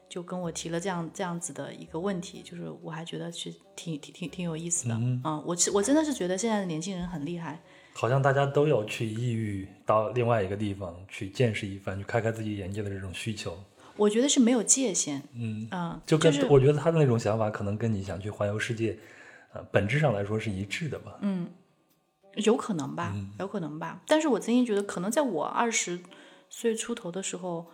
就跟我提了这样这样子的一个问题，就是我还觉得是挺挺挺挺有意思的，嗯，我是我真的是觉得现在的年轻人很厉害。好像大家都有去异域到另外一个地方去见识一番，去开开自己眼界的这种需求。我觉得是没有界限，嗯，嗯，就跟、是我觉得他的那种想法，可能跟你想去环游世界，呃，本质上来说是一致的吧。嗯有可能吧，有可能吧。但是我真心觉得，可能在我二十岁出头的时候，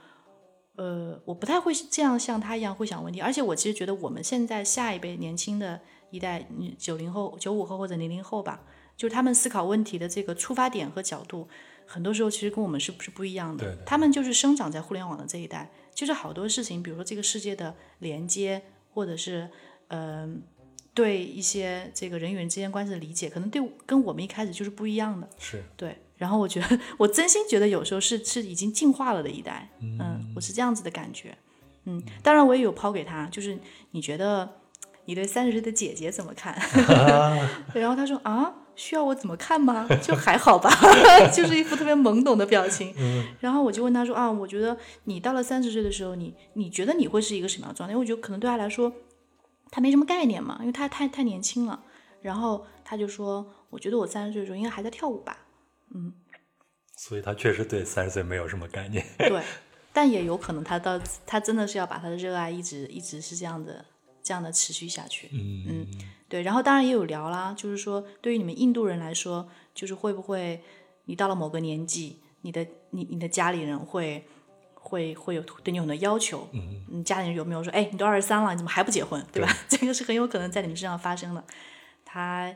呃，我不太会这样像他一样会想问题。而且我其实觉得，我们现在下一辈年轻的一代，嗯九零后、九五后或者零零后吧，就是他们思考问题的这个出发点和角度，很多时候其实跟我们是不是不一样的。对对他们就是生长在互联网的这一代，就是好多事情，比如说这个世界的连接，或者是嗯。对一些这个人与人之间关系的理解，可能对跟我们一开始就是不一样的。是，对，然后我觉得，我真心觉得有时候是是已经进化了的一代，嗯，我是这样子的感觉，嗯，当然我也有抛给他，就是你觉得你对三十岁的姐姐怎么看？对 然后他说啊，需要我怎么看吗？就还好吧，就是一副特别懵懂的表情。然后我就问他说啊，我觉得你到了三十岁的时候，你你觉得你会是一个什么样的状态？因为我觉得可能对他来说，他没什么概念嘛，因为他太太年轻了。然后他就说，我觉得我三十岁的时候应该还在跳舞吧。嗯所以他确实对三十岁没有什么概念。对，但也有可能他到他真的是要把他的热爱一直一直是这样的这样的持续下去。嗯嗯，对。然后当然也有聊啦，就是说对于你们印度人来说，就是会不会你到了某个年纪，你的你你的家里人会会会有对你有很多要求。嗯，你家里人有没有说，哎，你都二十三了，你怎么还不结婚，对吧？这个是很有可能在你们身上发生的。他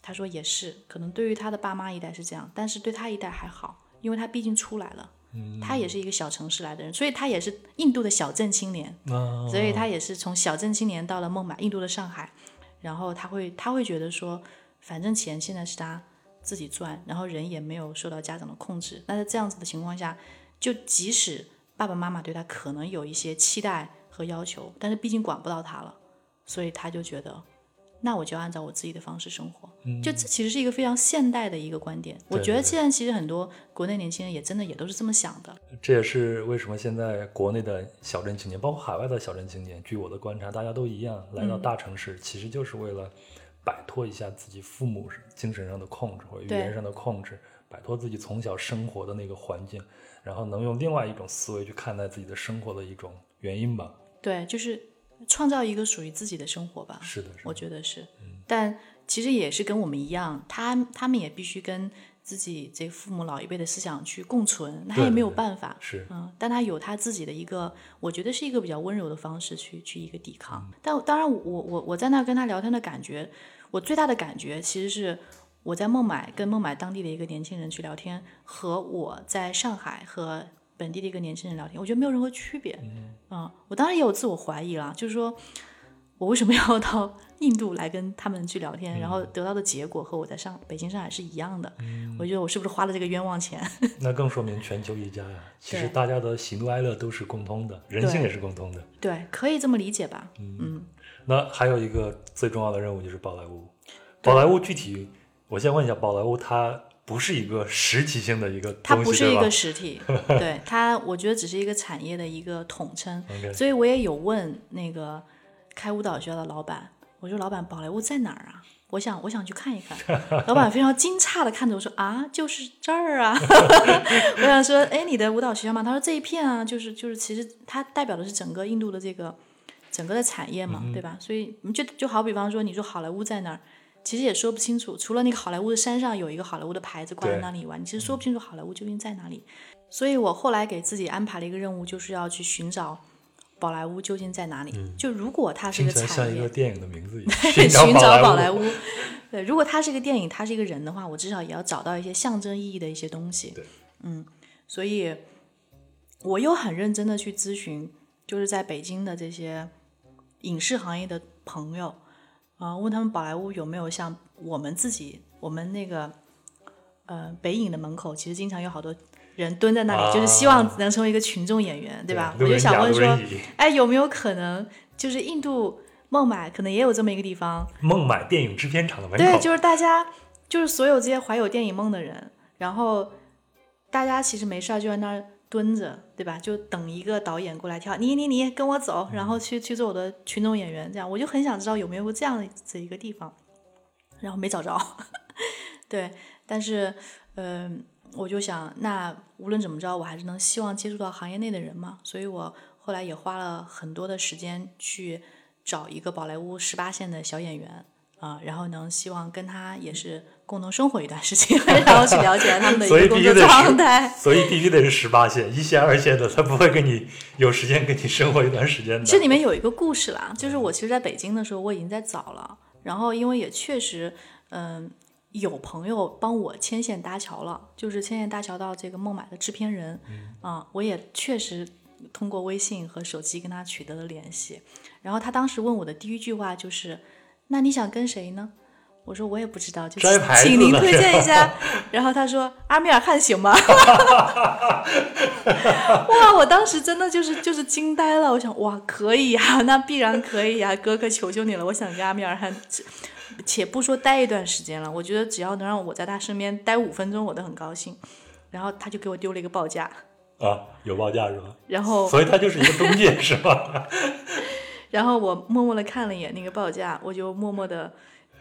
他说也是，可能对于他的爸妈一代是这样，但是对他一代还好，因为他毕竟出来了。他也是一个小城市来的人，所以他也是印度的小镇青年。啊，所以他也是从小镇青年到了孟买，印度的上海，然后他会他会觉得说，反正钱现在是他自己赚，然后人也没有受到家长的控制。那在这样子的情况下，就即使爸爸妈妈对他可能有一些期待和要求，但是毕竟管不到他了，所以他就觉得，那我就按照我自己的方式生活。就这其实是一个非常现代的一个观点。我对对觉得现在其实很多国内年轻人也真的也都是这么想的。这也是为什么现在国内的小镇青年，包括海外的小镇青年，据我的观察，大家都一样，来到大城市，其实就是为了摆脱一下自己父母精神上的控制或者语言上的控制，摆脱自己从小生活的那个环境，然后能用另外一种思维去看待自己的生活的一种原因吧。对，就是创造一个属于自己的生活吧。是的，是的我觉得是，但其实也是跟我们一样，他他们也必须跟自己这父母老一辈的思想去共存，那他也没有办法。是嗯，但他有他自己的一个，我觉得是一个比较温柔的方式去去一个抵嗯抗。但当然我，我我在那跟他聊天的感觉，我最大的感觉其实是我在孟买跟孟买当地的一个年轻人去聊天，和我在上海和本地的一个年轻人聊天，我觉得没有任何区别。嗯，我当然也有自我怀疑了，就是说我为什么要到 印度来跟他们去聊天，然后得到的结果和我在上北京、上海是一样的。我觉得我是不是花了这个冤枉钱？那更说明全球一家呀。其实大家的喜怒哀乐都是共通的，人性也是共通的。对，可以这么理解吧？嗯，那还有一个最重要的任务就是宝莱坞。宝莱坞具体，我先问一下，宝莱坞它不是一个实体性的一个它不是一个实体，对它，我觉得只是一个产业的一个统称。所以我也有问那个开舞蹈学校的老板，我说老板，宝莱坞在哪儿啊？我想我想去看一看。老板非常惊诧的看着我说啊，就是这儿啊。我想说，哎，你的舞蹈学校吗？他说这一片啊，就是就是，其实它代表的是整个印度的这个整个的产业嘛，对吧？所以就就好比方说，你说好莱坞在哪儿？其实也说不清楚，除了那个好莱坞的山上有一个好莱坞的牌子挂在那里以外，你其实说不清楚好莱坞究竟在哪里。所以我后来给自己安排了一个任务，就是要去寻找宝莱坞究竟在哪里。就如果它是一个听起来像，一个电影的名字一样。寻找宝莱坞。坞。对，如果它是一个电影，它是一个人的话，我至少也要找到一些象征意义的一些东西。对，嗯，所以我又很认真的去咨询，就是在北京的这些影视行业的朋友啊、问他们宝莱坞有没有像我们自己，我们那个呃北影的门口，其实经常有好多人蹲在那里，就是希望能成为一个群众演员，对吧？我就想问说哎，有没有可能就是印度孟买可能也有这么一个地方？孟买电影制片厂的门口。对，就是大家，就是所有这些怀有电影梦的人，然后大家其实没事儿就在那儿蹲着，对吧？就等一个导演过来跳，你你你跟我走，然后去去做我的群众演员，这样我就很想知道有没有这样子一个地方，然后没找着，对，但是嗯、我就想，那无论怎么着，我还是能希望接触到行业内的人嘛，所以我后来也花了很多的时间去找一个宝莱坞十八线的小演员啊、然后能希望跟他也是共同生活一段时间，然后去了解他们的一个工作状态。所以必须得是十八线，一线、二线的他不会跟你有时间跟你生活一段时间的。这里面有一个故事啦，就是我其实在北京的时候我已经在找了，然后因为也确实，嗯、有朋友帮我牵线搭桥了，就是牵线搭桥到这个孟买的制片人，啊、我也确实通过微信和手机跟他取得了联系，然后他当时问我的第一句话就是：“那你想跟谁呢？”我说我也不知道，就摘牌子呢请您推荐一下。然后他说阿米尔汗行吗？哇！我当时真的就是就是惊呆了，我想哇，可以呀、那必然可以呀、哥哥求求你了，我想跟阿米尔汗且不说待一段时间了，我觉得只要能让我在他身边待五分钟，我都很高兴。然后他就给我丢了一个报价，啊，有报价是吧？然后所以他就是一个中介是吧？然后我默默的看了一眼那个报价，我就默默的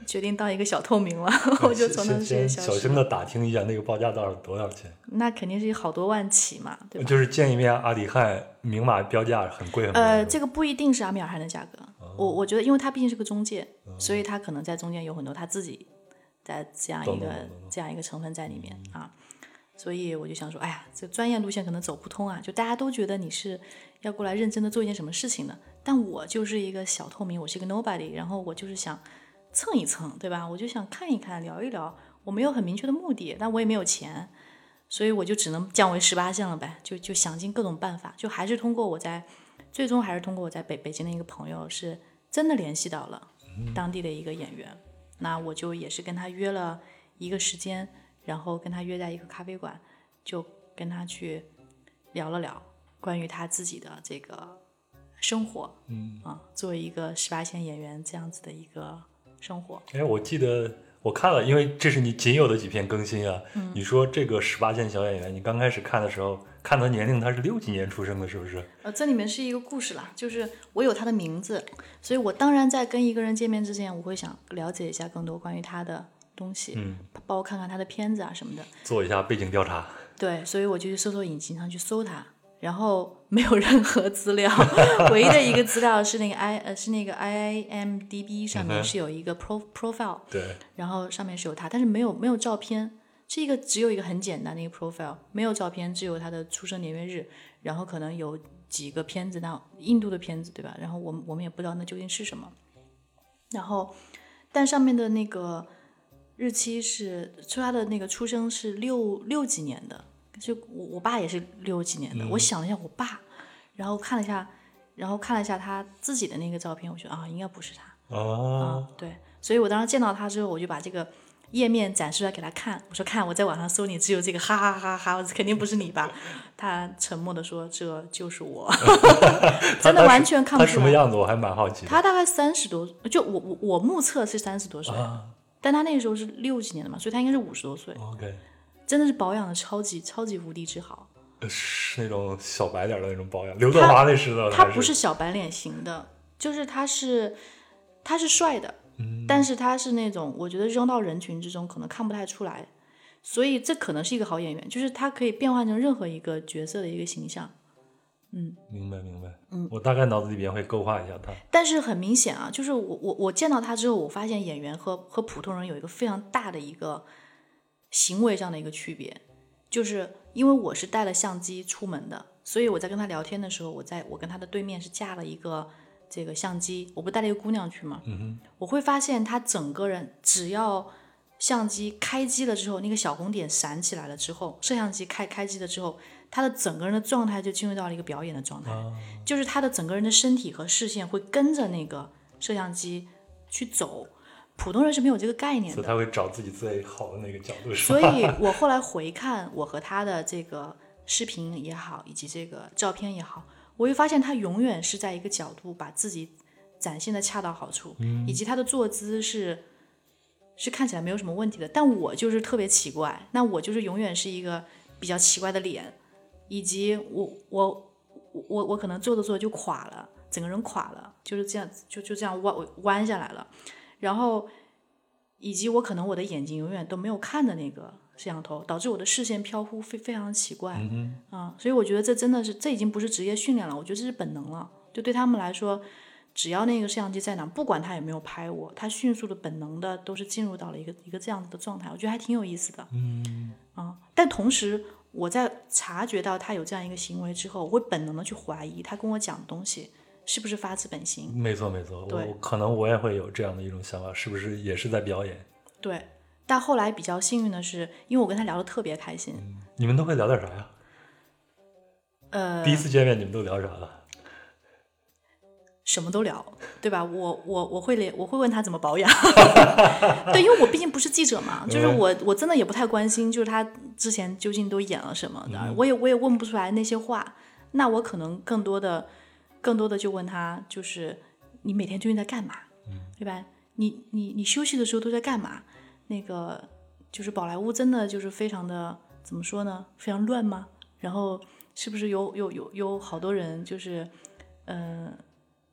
决定当一个小透明了，我就从那世界先消失了。小心的打听一下那个报价到底多少钱。那肯定是好多万起嘛，对吧？就是见一面阿里汉明码标价很贵很贵。呃，这个不一定是阿米尔汗的价格，哦我我觉得，因为他毕竟是个中介，所以他可能在中间有很多他自己在这样一个这样一个成分在里面啊，所以我就想说，哎呀，这专业路线可能走不通啊，就大家都觉得你是要过来认真的做一件什么事情的，但我就是一个小透明，我是一个 nobody，然后我就是想蹭一蹭，对吧？我就想看一看，聊一聊，我没有很明确的目的，但我也没有钱，所以我就只能降为十八线了呗，就就想尽各种办法，就还是通过我在，最终还是通过我在北北京的一个朋友，是真的联系到了当地的一个演员，那我就也是跟他约了一个时间，然后跟他约在一个咖啡馆，就跟他去聊了聊关于他自己的这个生活，嗯啊，作为一个十八线演员这样子的一个生活，哎，我记得我看了，因为这是你仅有的几篇更新啊。嗯你说这个十八线小演员，你刚开始看的时候，看他年龄他是六几年出生的，是不是？呃，这里面是一个故事啦，就是我有他的名字，所以我当然在跟一个人见面之前，我会想了解一下更多关于他的东西，嗯，包括看看他的片子啊什么的。做一下背景调查。对，所以我就去搜索引擎上去搜他，然后没有任何资料，唯一的一个资料是那个 i 呃是那个 IMDB 上嗯哼。面是有一个 pro profile，对，然后上面是有他，但是没有没有照片，这个只有一个很简单的一个 profile，没有照片，只有他的出生年月日，然后可能有几个片子，那印度的片子对吧？然后我们我们也不知道那究竟是什么，然后但上面的那个日期是说他的那个出生是六六几年的，就我我爸也是六几年的，我想了一下我爸，然后看了一下，然后看了一下他自己的那个照片，我觉得啊应该不是他。啊，对，所以我当时见到他之后，我就把这个页面展示出来给他看，我说看我在网上搜你只有这个，哈哈哈哈，我肯定不是你吧？他沉默的说这就是我，真的完全看不他出来。什么样子？我还蛮好奇。他大概三十多，就我我我目测是三十多岁，啊但他那个时候是六几年的嘛，所以他应该是五十多岁，，OK，真的是保养的超级超级无敌之好。是那种小白脸的那种保养。刘德华那时的他不是小白脸型的，就是他是他是帅的，但是他是那种我觉得扔到人群之中可能看不太出来，所以这可能是一个好演员，就是他可以变换成任何一个角色的一个形象。嗯明白明白。嗯，我大概脑子里边会勾画一下他。但是很明显啊，就是我我我见到他之后，我发现演员和和普通人有一个非常大的一个行为上的一个区别，就是因为我是带了相机出门的，所以我在跟他聊天的时候，我在我跟他的对面是架了一个这个相机，我不带了一个姑娘去嘛？嗯我会发现他整个人只要相机开机了之后，那个小红点闪起来了之后，摄像机开开机了之后，他的整个人的状态就进入到了一个表演的状态，啊就是他的整个人的身体和视线会跟着那个摄像机去走，普通人是没有这个概念的。所以他会找自己最好的那个角度？所以我后来回看我和他的这个视频也好，以及这个照片也好，我会发现他永远是在一个角度把自己展现的恰到好处，以及他的坐姿是是看起来没有什么问题的。但我就是特别奇怪，那我就是永远是一个比较奇怪的脸，以及我我我我可能坐着坐着就垮了，整个人垮了，就是这样就就这样弯弯下来了，然后。以及我可能我的眼睛永远都没有看的那个摄像头，导致我的视线飘忽，非非常奇怪嗯啊、所以我觉得这真的是这已经不是职业训练了，我觉得这是本能了。就对他们来说，只要那个摄像机在哪，不管他有没有拍我，他迅速的本能的都是进入到了一个一个这样子的状态，我觉得还挺有意思的。嗯，啊，但同时我在察觉到他有这样一个行为之后，我会本能的去怀疑他跟我讲的东西是不是发自本心。没错没错，对我可能我也会有这样的一种想法，是不是也是在表演？对，但后来比较幸运的是，因为我跟他聊得特别开心，你们都会聊点啥呀？呃，第一次见面你们都聊啥了？什么都聊，对吧？我我我会连我会问他怎么保养 对，因为我毕竟不是记者嘛，就是我我真的也不太关心，就是他之前究竟都演了什么的，我也我也问不出来那些话，那我可能更多的更多的就问他，就是你每天究竟在干嘛，对吧？你你你休息的时候都在干嘛？那个就是宝莱坞真的就是非常的怎么说呢？非常乱吗？然后是不是有有有有好多人就是嗯、呃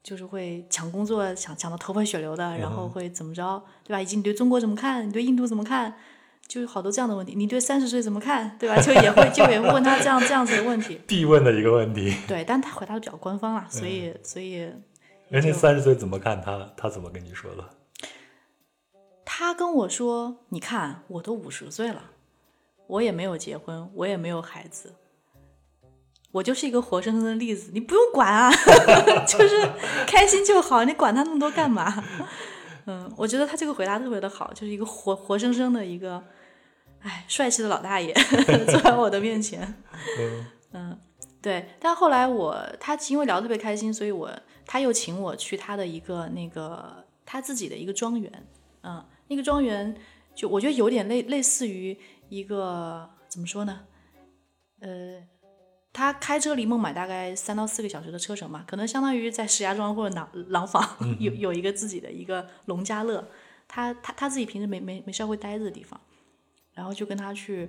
就是会抢工作，抢抢到头破血流的，然后会怎么着，对吧？以及你对中国怎么看？你对印度怎么看？就有好多这样的问题。你对三十岁怎么看？对吧？就也会就也会问他这样这样子的问题。必问的一个问题。对，但他回答的比较官方啦，所以所以人家就三十岁怎么看他？他怎么跟你说的？他跟我说：“你看，我都五十岁了，我也没有结婚，我也没有孩子，我就是一个活生生的例子，你不用管啊，就是开心就好，你管他那么多干嘛？” 嗯，我觉得他这个回答特别的好，就是一个活活生生的一个，哎，帅气的老大爷 坐在我的面前。嗯对，但后来我他因为聊得特别开心，所以我他又请我去他的一个那个他自己的一个庄园，嗯，那个庄园就我觉得有点类类似于一个怎么说呢？呃，他开车离孟买大概三到四个小时的车程吧，可能相当于在石家庄或者廊廊坊有有一个自己的一个农家乐，他他他自己平时没没没事会待着的地方，然后就跟他去，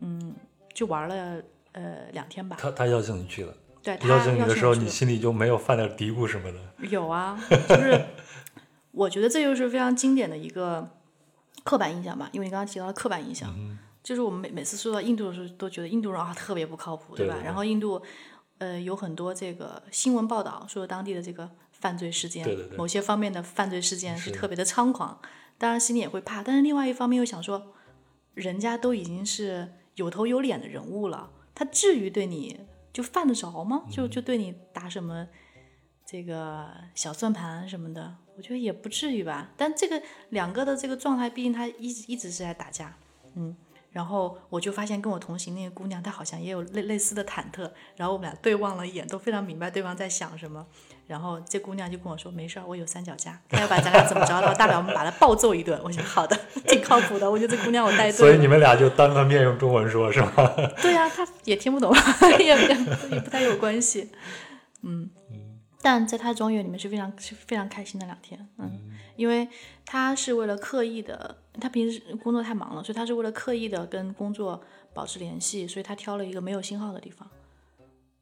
嗯，就玩了呃两天吧。他他邀请你去了，对他邀请你的时候，你心里就没有犯点嘀咕什么的？有啊，就是我觉得这就是非常经典的一个刻板印象吧，因为你刚刚提到了刻板印象，就是我们每每次说到印度的时候，都觉得印度人啊特别不靠谱，吧？对对对然后印度呃有很多这个新闻报道说当地的这个犯罪事件，某些方面的犯罪事件是是特别的猖狂，当然心里也会怕，但是另外一方面又想说，人家都已经是有头有脸的人物了，他至于对你就犯得着吗？就就对你打什么这个小算盘什么的，我觉得也不至于吧。但这个两个的这个状态，毕竟他一直一直是在打架，嗯。然后我就发现跟我同行那个姑娘，她好像也有类类似的忐忑。然后我们俩对望了一眼，都非常明白对方在想什么。然后这姑娘就跟我说：“没事儿，我有三脚架，她要把咱俩怎么着了，大不了我们把她暴揍一顿。”我说：“好的，挺靠谱的。”我觉得这姑娘我带对了。所以你们俩就当个面用中文说，是吗？对呀、她也听不懂，也也也不太有关系。嗯，但在她庄园里面是非常是非常开心的两天。嗯，因为她是为了刻意的，她平时工作太忙了，所以她是为了刻意的跟工作保持联系，所以她挑了一个没有信号的地方。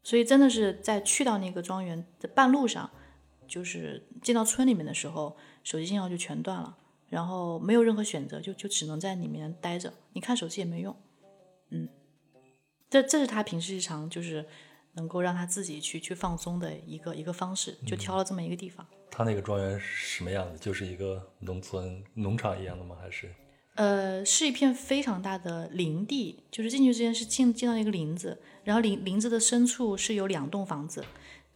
所以真的是在去到那个庄园的半路上，就是进到村里面的时候，手机信号就全断了，然后没有任何选择，就就只能在里面待着。你看手机也没用。嗯这这是他平时日常就是能够让他自己去去放松的一个一个方式，就挑了这么一个地方。他那个庄园是什么样的？就是一个农村农场一样的吗？还是？呃，是一片非常大的林地，就是进去之前是进进到一个林子，然后林林子的深处是有两栋房子，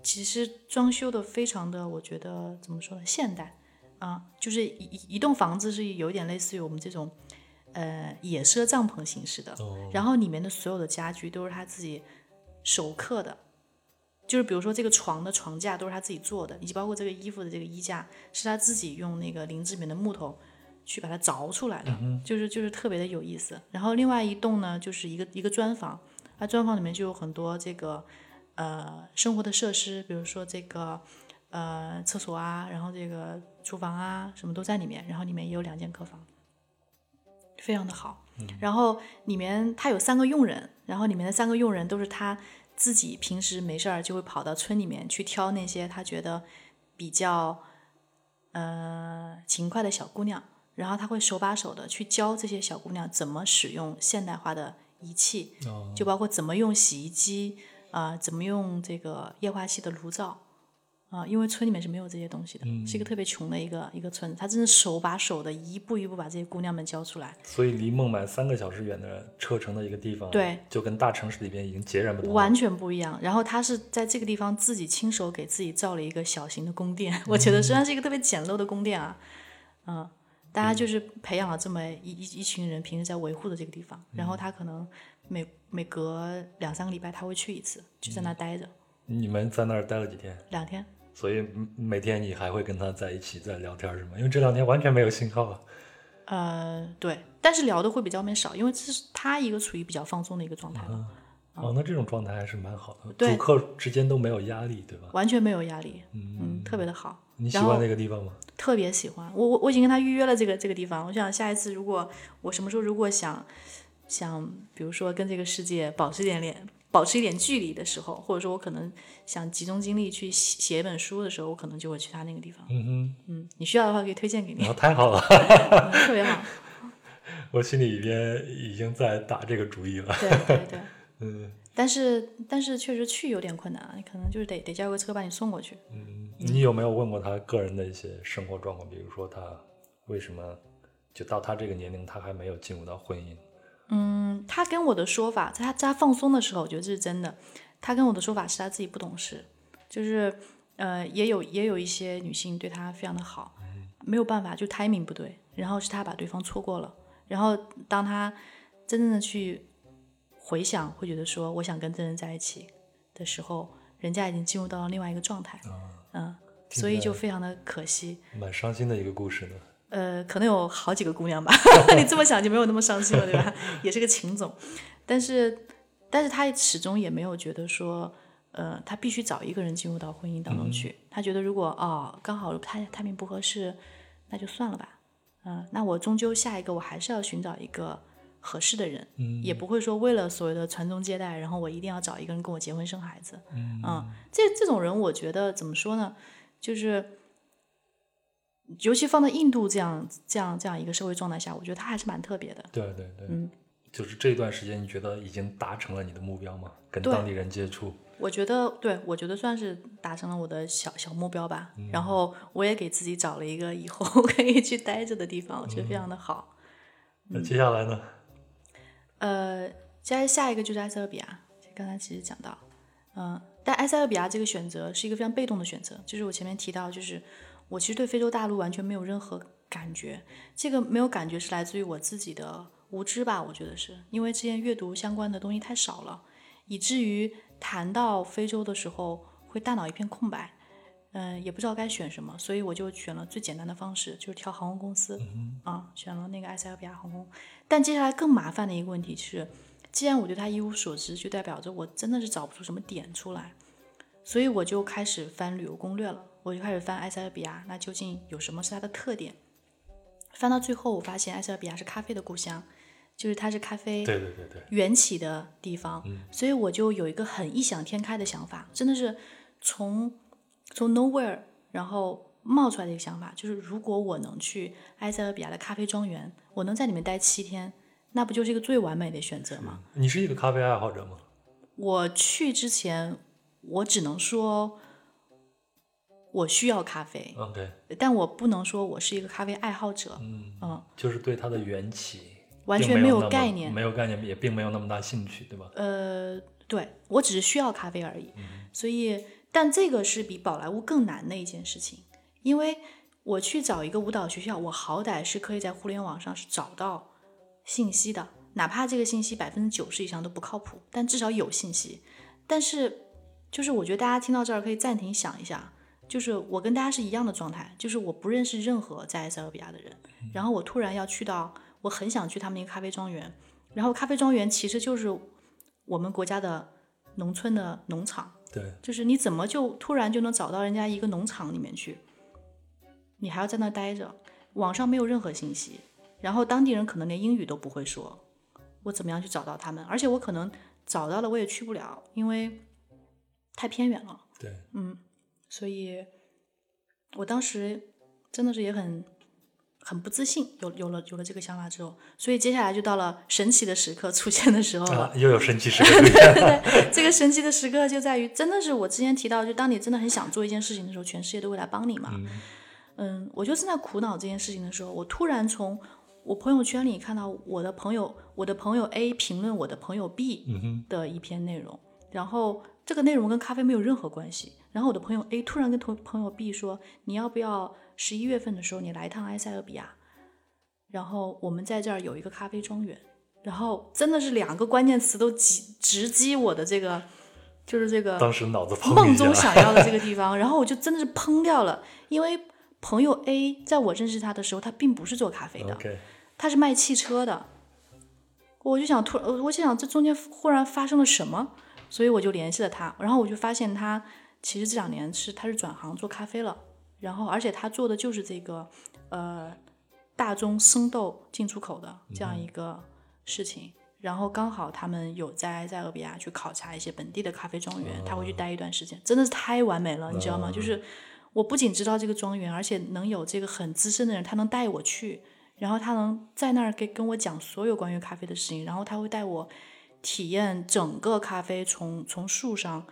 其实装修的非常的，我觉得怎么说呢，现代啊，就是一一一栋房子是有点类似于我们这种呃野奢帐篷形式的，哦然后里面的所有的家具都是他自己手刻的，就是比如说这个床的床架都是他自己做的，以及包括这个衣服的这个衣架是他自己用那个林子里面的木头去把它凿出来的，就是就是特别的有意思。然后另外一栋呢，就是一个一个砖房，它砖房里面就有很多这个呃生活的设施，比如说这个呃厕所啊，然后这个厨房啊，什么都在里面，然后里面也有两间客房，非常的好。然后里面他有三个佣人，然后里面的三个佣人都是他自己平时没事儿就会跑到村里面去挑那些他觉得比较呃勤快的小姑娘，然后他会手把手的去教这些小姑娘怎么使用现代化的仪器，哦就包括怎么用洗衣机啊、怎么用这个液化气的炉灶啊、因为村里面是没有这些东西的，是一个特别穷的一个一个村子，他真是手把手的一步一步把这些姑娘们教出来。所以离孟买三个小时远的车程的一个地方，对，就跟大城市里边已经截然不同。完全不一样。然后他是在这个地方自己亲手给自己造了一个小型的宫殿，我觉得虽然是一个特别简陋的宫殿啊，嗯，大家就是培养了这么一一一群人，平时在维护的这个地方。然后他可能每每隔两三个礼拜他会去一次，就在那待着你们在那儿待了几天？两天。所以嗯每天你还会跟他在一起在聊天是吗？因为这两天完全没有信号啊。呃，对，但是聊的会比较面少，因为这是他一个处于比较放松的一个状态嘛。哦，那这种状态还是蛮好的，对主客之间都没有压力，对吧？完全没有压力，嗯嗯，特别的好。你喜欢那个地方吗？特别喜欢。我我我已经跟他预约了这个这个地方，我想下一次如果我什么时候如果想想，比如说跟这个世界保持一点联，保持一点距离的时候，或者说我可能想集中精力去写写一本书的时候，我可能就会去他那个地方。嗯嗯，你需要的话可以推荐给，你太好了，嗯特别好。我心里边已经在打这个主意了。对对对。嗯但是但是确实去有点困难啊，你可能就是得得叫个车把你送过去。嗯，你有没有问过他个人的一些生活状况？比如说他为什么就到他这个年龄，他还没有进入到婚姻？嗯，他跟我的说法，在他在他放松的时候，我觉得这是真的。他跟我的说法是他自己不懂事，就是呃，也有也有一些女性对他非常的好，没有办法，就 timing 不对，然后是他把对方错过了，然后当他真正的去回想，会觉得说我想跟这人在一起的时候，人家已经进入到了另外一个状态，嗯，所以就非常的可惜。蛮伤心的一个故事呢。呃，可能有好几个姑娘吧，你这么想就没有那么伤心了，对吧？也是个情种，但是，但是他始终也没有觉得说，呃，他必须找一个人进入到婚姻当中去。他觉得如果哦，刚好他他们不合适，那就算了吧。嗯、那我终究下一个我还是要寻找一个合适的人，嗯也不会说为了所谓的传宗接代，然后我一定要找一个人跟我结婚生孩子。嗯这这种人，我觉得怎么说呢，就是。尤其放在印度这样这样这样一个社会状态下，我觉得他还是蛮特别的。对对对，嗯，就是这段时间，你觉得已经达成了你的目标吗？跟当地人接触，我觉得，对我觉得算是达成了我的小小目标吧。然后我也给自己找了一个以后 可以去待着的地方，我觉得非常的好。那接下来呢？呃，接下来下一个就是埃塞俄比亚，刚才其实讲到，嗯、但埃塞俄比亚这个选择是一个非常被动的选择，就是我前面提到，就是我其实对非洲大陆完全没有任何感觉，这个没有感觉是来自于我自己的无知吧，我觉得是因为之前阅读相关的东西太少了，以至于谈到非洲的时候会大脑一片空白。嗯，也不知道该选什么，所以我就选了最简单的方式，就是挑航空公司、啊，选了那个埃塞俄比亚航空。但接下来更麻烦的一个问题是，既然我对它一无所知，就代表着我真的是找不出什么点出来，所以我就开始翻旅游攻略了。我就开始翻埃塞俄比亚，那究竟有什么是它的特点？翻到最后，我发现埃塞俄比亚是咖啡的故乡，就是它是咖啡对对对对，缘起的地方，所以我就有一个很异想天开的想法，真的是从从 nowhere 然后冒出来的一个想法，就是如果我能去埃塞俄比亚的咖啡庄园，我能在里面待七天，那不就是一个最完美的选择吗？你是一个咖啡爱好者吗？我去之前，我只能说我需要咖啡，OK，但我不能说我是一个咖啡爱好者，嗯嗯，就是对它的缘起完全没有概念没有概念，也并没有那么大兴趣，对吧？呃，对我只是需要咖啡而已，所以，但这个是比宝莱坞更难的一件事情，因为我去找一个舞蹈学校，我好歹是可以在互联网上是找到信息的，哪怕这个信息百分之九十以上都不靠谱，但至少有信息。但是，就是我觉得大家听到这儿可以暂停想一下，就是我跟大家是一样的状态，就是我不认识任何在埃塞俄比亚的人，然后我突然要去到，我很想去他们那个咖啡庄园，然后咖啡庄园其实就是我们国家的农村的农场，对，就是你怎么就突然就能找到人家一个农场里面去？你还要在那儿待着，网上没有任何信息，然后当地人可能连英语都不会说，我怎么样去找到他们？而且我可能找到了，我也去不了，因为太偏远了。对，嗯所以，我当时真的是也很很不自信，有有了有了这个想法之后，所以接下来就到了神奇的时刻出现的时候了。啊，又有神奇时刻对对 对，这个神奇的时刻就在于，真的是我之前提到，就当你真的很想做一件事情的时候，全世界都会来帮你嘛。嗯我就正在苦恼这件事情的时候，我突然从我朋友圈里看到我的朋友，我的朋友 A 评论我的朋友 B 的一篇内容，然后这个内容跟咖啡没有任何关系。然后我的朋友 A 突然跟同朋友 B 说：“你要不要十一月份的时候你来一趟埃塞俄比亚？然后我们在这儿有一个咖啡庄园。”然后真的是两个关键词都击直击我的这个，就是这个当时脑子砰梦中，想要的这个地 方，然后我就真的是砰掉了，因为朋友 A 在我认识他的时候，他并不是做咖啡的他是卖汽车的。我就想突，呃我就想这中间忽然发生了什么，所以我就联系了他，然后我就发现他其实这两年是他是转行做咖啡了，然后而且他做的就是这个呃大宗生豆进出口的这样一个事情。然后刚好他们有在在俄比亚去考察一些本地的咖啡庄园，他会去待一段时间，真的是太完美了，你知道吗？就是我不仅知道这个庄园，而且能有这个很资深的人，他能带我去，然后他能在那儿给跟我讲所有关于咖啡的事情，然后他会带我体验整个咖啡从从树上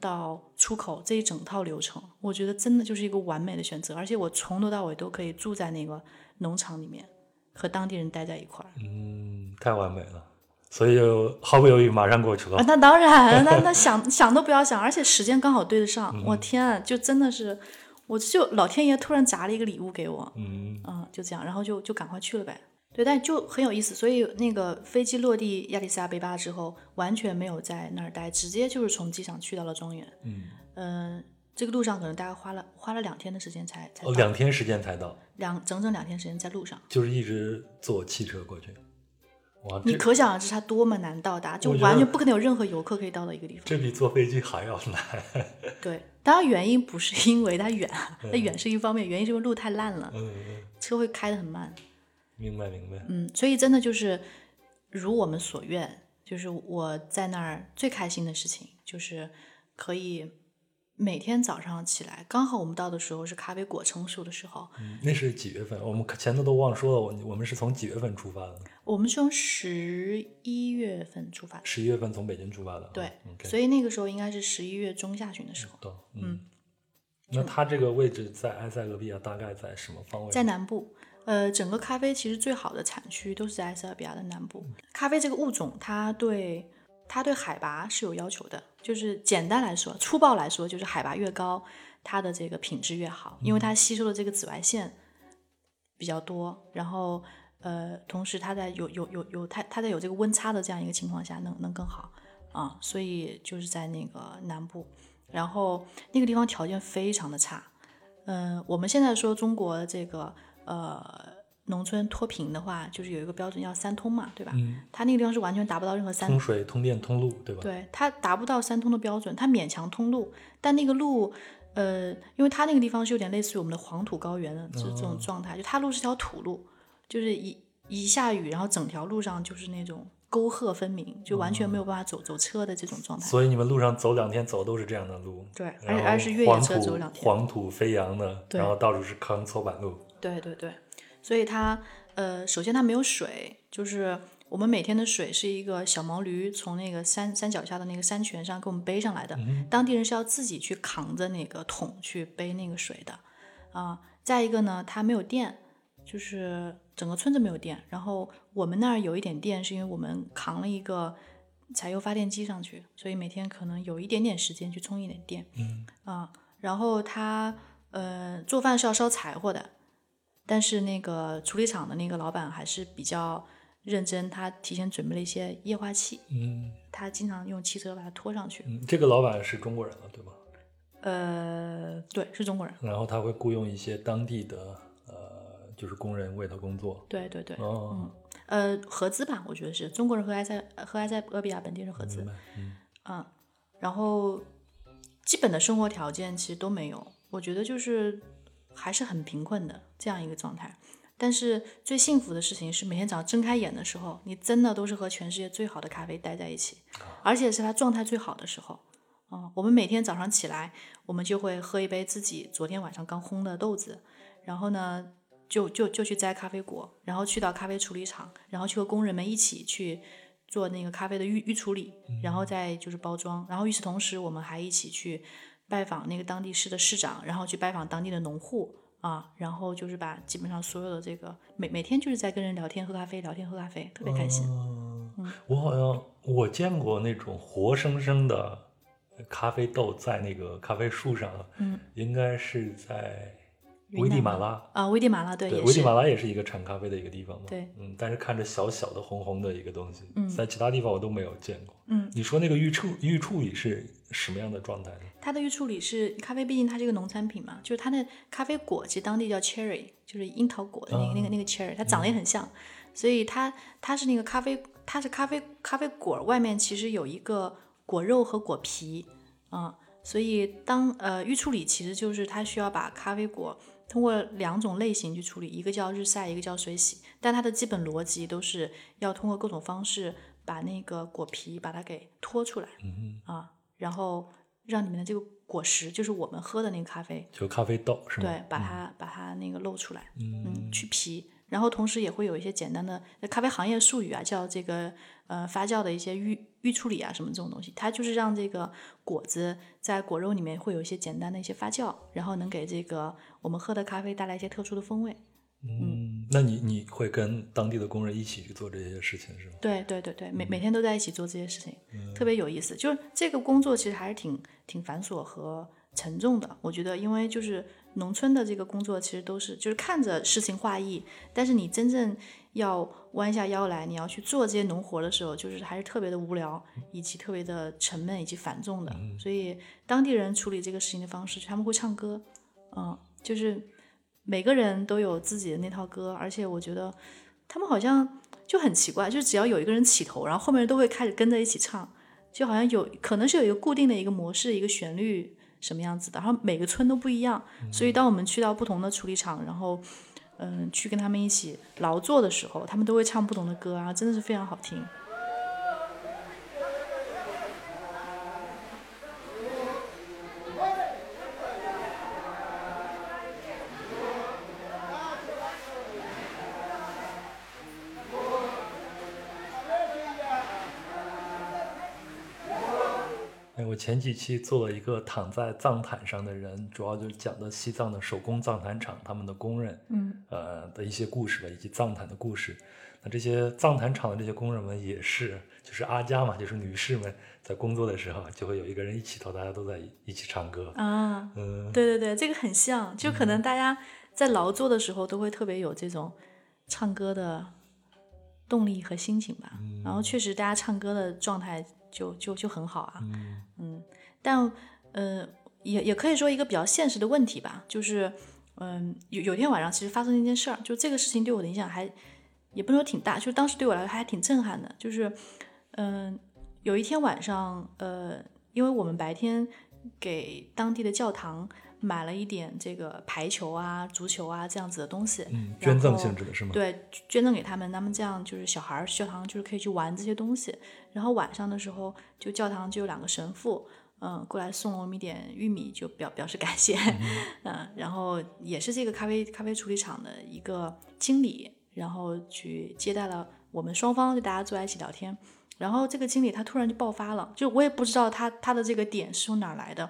到出口这一整套流程。我觉得真的就是一个完美的选择，而且我从头到尾都可以住在那个农场里面，和当地人待在一块儿。嗯，太完美了，所以就毫不犹豫马上过去了啊。那当然，那那想想都不要想，而且时间刚好对得上。我天啊，就真的是，我就老天爷突然砸了一个礼物给我，嗯，嗯，就这样，然后就就赶快去了呗。对，但就很有意思。所以那个飞机落地亚利桑那贝巴之后，完全没有在那儿待，直接就是从机场去到了庄园。嗯，嗯、这个路上可能大概花了花了两天的时间才才哦，两天时间才到，两整整两天时间在路上。就是一直坐汽车过去。哇，你可想而知它多么难到达，就完全不可能有任何游客可以到的一个地方。这比坐飞机还要难。对，当然原因不是因为它远啊，它远是一方面，原因是因为路太烂了，嗯，嗯车会开得很慢。明白明白。嗯，所以真的就是如我们所愿，就是我在那儿最开心的事情就是可以每天早上起来，刚好我们到的时候是咖啡果成熟的时候，嗯那是几月份？我们前头都忘说了，我我们是从几月份出发的？我们是从十一月份出发的，十一月份从北京出发的。对，所以那个时候应该是十一月中下旬的时候，懂。嗯，那它这个位置在埃塞俄比亚大概在什么方位？在南部。呃，整个咖啡其实最好的产区都是在埃塞俄比亚的南部。咖啡这个物种，它对它对海拔是有要求的，就是简单来说，粗暴来说，就是海拔越高，它的这个品质越好，因为它吸收的这个紫外线比较多，然后呃，同时它在有有有有它它在有这个温差的这样一个情况下，能能更好啊，所以就是在那个南部，然后那个地方条件非常的差，嗯、我们现在说中国这个呃农村脱贫的话，就是有一个标准叫三通嘛，对吧？嗯，它那个地方是完全达不到任何三通水、通电、通路，对吧？对，它达不到三通的标准，它勉强通路，但那个路，呃，因为它那个地方是有点类似于我们的黄土高原的这这种状态，就它路是条土路，就是一一下雨，然后整条路上就是那种沟壑分明，就完全没有办法走走车的这种状态。所以你们路上走两天走都是这样的路，对，而而是越野车走两天。黄土飞扬的，然后到处是坑搓板路。对对对，所以它呃，首先它没有水，就是我们每天的水是一个小毛驴从那个山山脚下的那个山泉上给我们背上来的，当地人是要自己去扛着那个桶去背那个水的啊。再一个呢，它没有电，就是整个村子没有电，然后我们那儿有一点电，是因为我们扛了一个柴油发电机上去，所以每天可能有一点点时间去充一点电。嗯啊，然后他呃做饭是要烧柴火的，但是那个处理厂的那个老板还是比较认真，他提前准备了一些液化气，嗯他经常用汽车把它拖上去。嗯，这个老板是中国人了，对吗？呃，对，是中国人。然后他会雇佣一些当地的呃，就是工人为他工作。对对对，哦，呃，合资吧，我觉得是中国人和埃塞和埃塞俄比亚本地人合资嗯，然后基本的生活条件其实都没有，我觉得就是还是很贫困的这样一个状态。但是最幸福的事情是每天早上睁开眼的时候，你真的都是和全世界最好的咖啡待在一起，而且是它状态最好的时候。啊、我们每天早上起来，我们就会喝一杯自己昨天晚上刚烘的豆子，然后呢，就就就去摘咖啡果，然后去到咖啡处理厂，然后去和工人们一起去做那个咖啡的预预处理，然后再就是包装，然后与此同时，我们还一起去拜访那个当地市的市长，然后去拜访当地的农户啊，然后就是把基本上所有的这个每每天就是在跟人聊天喝咖啡，聊天喝咖啡，特别开心。嗯，我好像我见过那种活生生的咖啡豆在那个咖啡树上，嗯，应该是在云危地马拉。啊，危地马拉对对，危地马拉也是一个产咖啡的一个地方嘛。对，嗯，但是看着小小的红红的一个东西，嗯在其他地方我都没有见过。嗯，你说那个预处预处理是什么样的状态呢？它的预处理是咖啡，毕竟它是一个农产品嘛，就是它的咖啡果，其实当地叫 cherry，就是樱桃果的那个、那个那个 cherry，它长得也很像。所以它它是那个咖啡，它是咖啡咖啡果儿外面其实有一个果肉和果皮，啊，所以当呃预处理其实就是它需要把咖啡果通过两种类型去处理，一个叫日晒，一个叫水洗，但它的基本逻辑都是要通过各种方式把那个果皮把它给脱出来，嗯，啊，然后让里面的这个果实，就是我们喝的那个咖啡，就咖啡豆是吗？对，把它、把它那个露出来，嗯嗯，去。皮，然后同时也会有一些简单的呃咖啡行业术语啊，叫这个呃发酵的一些预预处理啊什么这种东西，它就是让这个果子在果肉里面会有一些简单的一些发酵，然后能给这个我们喝的咖啡带来一些特殊的风味。嗯，那你你会跟当地的工人一起去做这些事情是吗？对对对对，每每天都在一起做这些事情，嗯特别有意思。就是这个工作其实还是挺挺繁琐和沉重的，我觉得，因为就是农村的这个工作其实都是就是看着诗情画意，但是你真正要弯下腰来，你要去做这些农活的时候，就是还是特别的无聊，以及特别的沉闷以及繁重的。所以当地人处理这个事情的方式，他们会唱歌，嗯，就是每个人都有自己的那套歌，而且我觉得他们好像就很奇怪，就是只要有一个人起头，然后后面人都会开始跟着一起唱，就好像有可能是有一个固定的一个模式、一个旋律什么样子的，然后每个村都不一样，所以当我们去到不同的处理厂，然后嗯去跟他们一起劳作的时候，他们都会唱不同的歌，啊真的是非常好听。前几期做了一个躺在藏毯上的人，主要就是讲的西藏的手工藏毯厂他们的工人，嗯，呃的一些故事吧，以及藏毯的故事。那这些藏毯厂的这些工人们也是，就是阿佳嘛，就是女士们在工作的时候，就会有一个人一起头，大家都在一起唱歌。啊，嗯，对对对，这个很像，就可能大家在劳作的时候都会特别有这种唱歌的动力和心情吧。然后确实大家唱歌的状态就就就很好啊。嗯但呃，也也可以说一个比较现实的问题吧，就是嗯，有有天晚上其实发生了一件事儿，就这个事情对我的影响还也不能说挺大，就当时对我来说还挺震撼的，就是嗯，有一天晚上，呃，因为我们白天给当地的教堂买了一点这个排球啊、足球啊这样子的东西，嗯，捐赠性质的是吗？对，捐赠给他们，他们这样就是小孩儿教堂就是可以去玩这些东西。然后晚上的时候，就教堂就有两个神父，嗯，过来送了我们一点玉米，就表表示感谢，嗯，然后也是这个咖啡咖啡处理厂的一个经理，然后去接待了我们双方，就大家坐在一起聊天。然后这个经理他突然就爆发了，就我也不知道他他的这个点是从哪儿来的，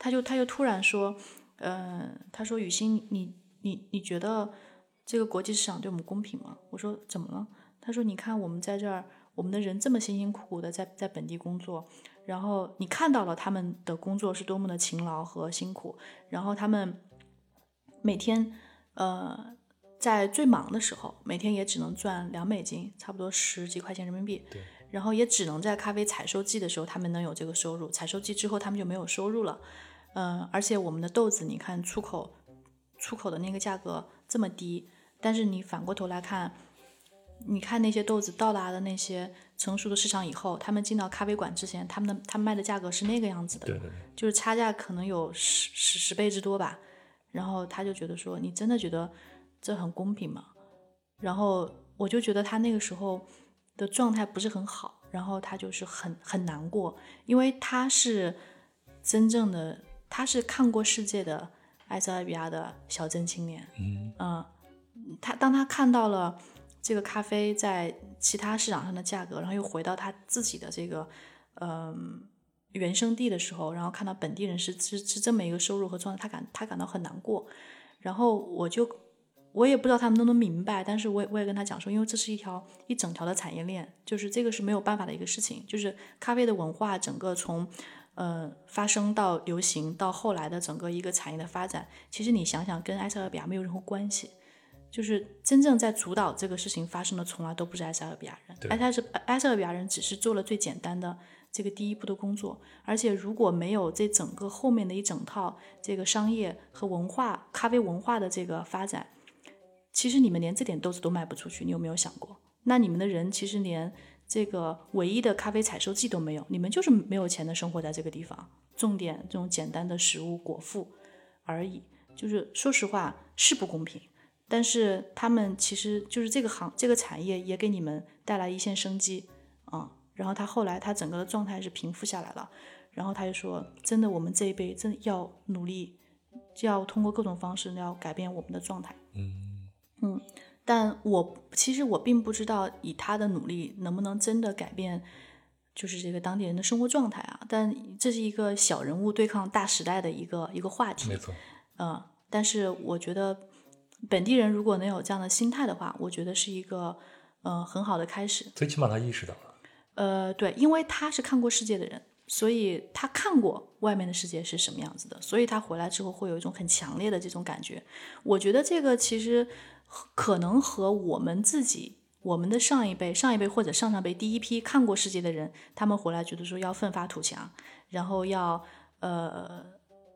他就他就突然说，嗯、他说雨欣，你你你觉得这个国际市场对我们公平吗？我说怎么了？他说你看我们在这儿，我们的人这么辛辛苦苦的在在本地工作，然后你看到了他们的工作是多么的勤劳和辛苦，然后他们每天呃在最忙的时候，每天也只能赚两美金，差不多十几块钱人民币。对然后也只能在咖啡采收季的时候，他们能有这个收入。采收季之后，他们就没有收入了。嗯、而且我们的豆子，你看出口出口的那个价格这么低，但是你反过头来看，你看那些豆子到达的那些成熟的市场以后，他们进到咖啡馆之前，他们的他们卖的价格是那个样子的。对对对，就是差价可能有十十十倍之多吧。然后他就觉得说，你真的觉得这很公平吗？然后我就觉得他那个时候的状态不是很好，然后他就是很很难过，因为他是真正的，他是看过世界的埃塞俄比亚的小镇青年，嗯嗯，他当他看到了这个咖啡在其他市场上的价格，然后又回到他自己的这个嗯、原生地的时候，然后看到本地人是是是这么一个收入和状态，他感他感到很难过。然后我就我也不知道他们能不能明白，但是我也我也跟他讲说，因为这是一条一整条的产业链，就是这个是没有办法的一个事情，就是咖啡的文化整个从呃发生到流行到后来的整个一个产业的发展，其实你想想跟埃塞俄比亚没有任何关系。就是真正在主导这个事情发生的，从来都不是埃塞俄比亚人。对埃塞埃塞俄比亚人只是做了最简单的这个第一步的工作，而且如果没有这整个后面的一整套这个商业和文化、咖啡文化的这个发展，其实你们连这点豆子都卖不出去。你有没有想过？那你们的人其实连这个唯一的咖啡采收季都没有，你们就是没有钱的生活在这个地方，种点这种简单的食物果腹而已。就是说实话是不公平，但是他们其实就是这个行这个产业也给你们带来一线生机啊、然后他后来他整个的状态是平复下来了，然后他就说，真的我们这一辈真要努力，要通过各种方式要改变我们的状态。嗯但我其实我并不知道以他的努力能不能真的改变，就是这个当地人的生活状态啊。但这是一个小人物对抗大时代的一个一个话题没。错，嗯，但是我觉得本地人如果能有这样的心态的话，我觉得是一个呃很好的开始。最起码他意识到了。呃，对，因为他是看过世界的人，所以他看过外面的世界是什么样子的，所以他回来之后会有一种很强烈的这种感觉。我觉得这个其实可能和我们自己、我们的上一辈、上一辈或者上上辈第一批看过世界的人，他们回来觉得说要奋发图强，然后要呃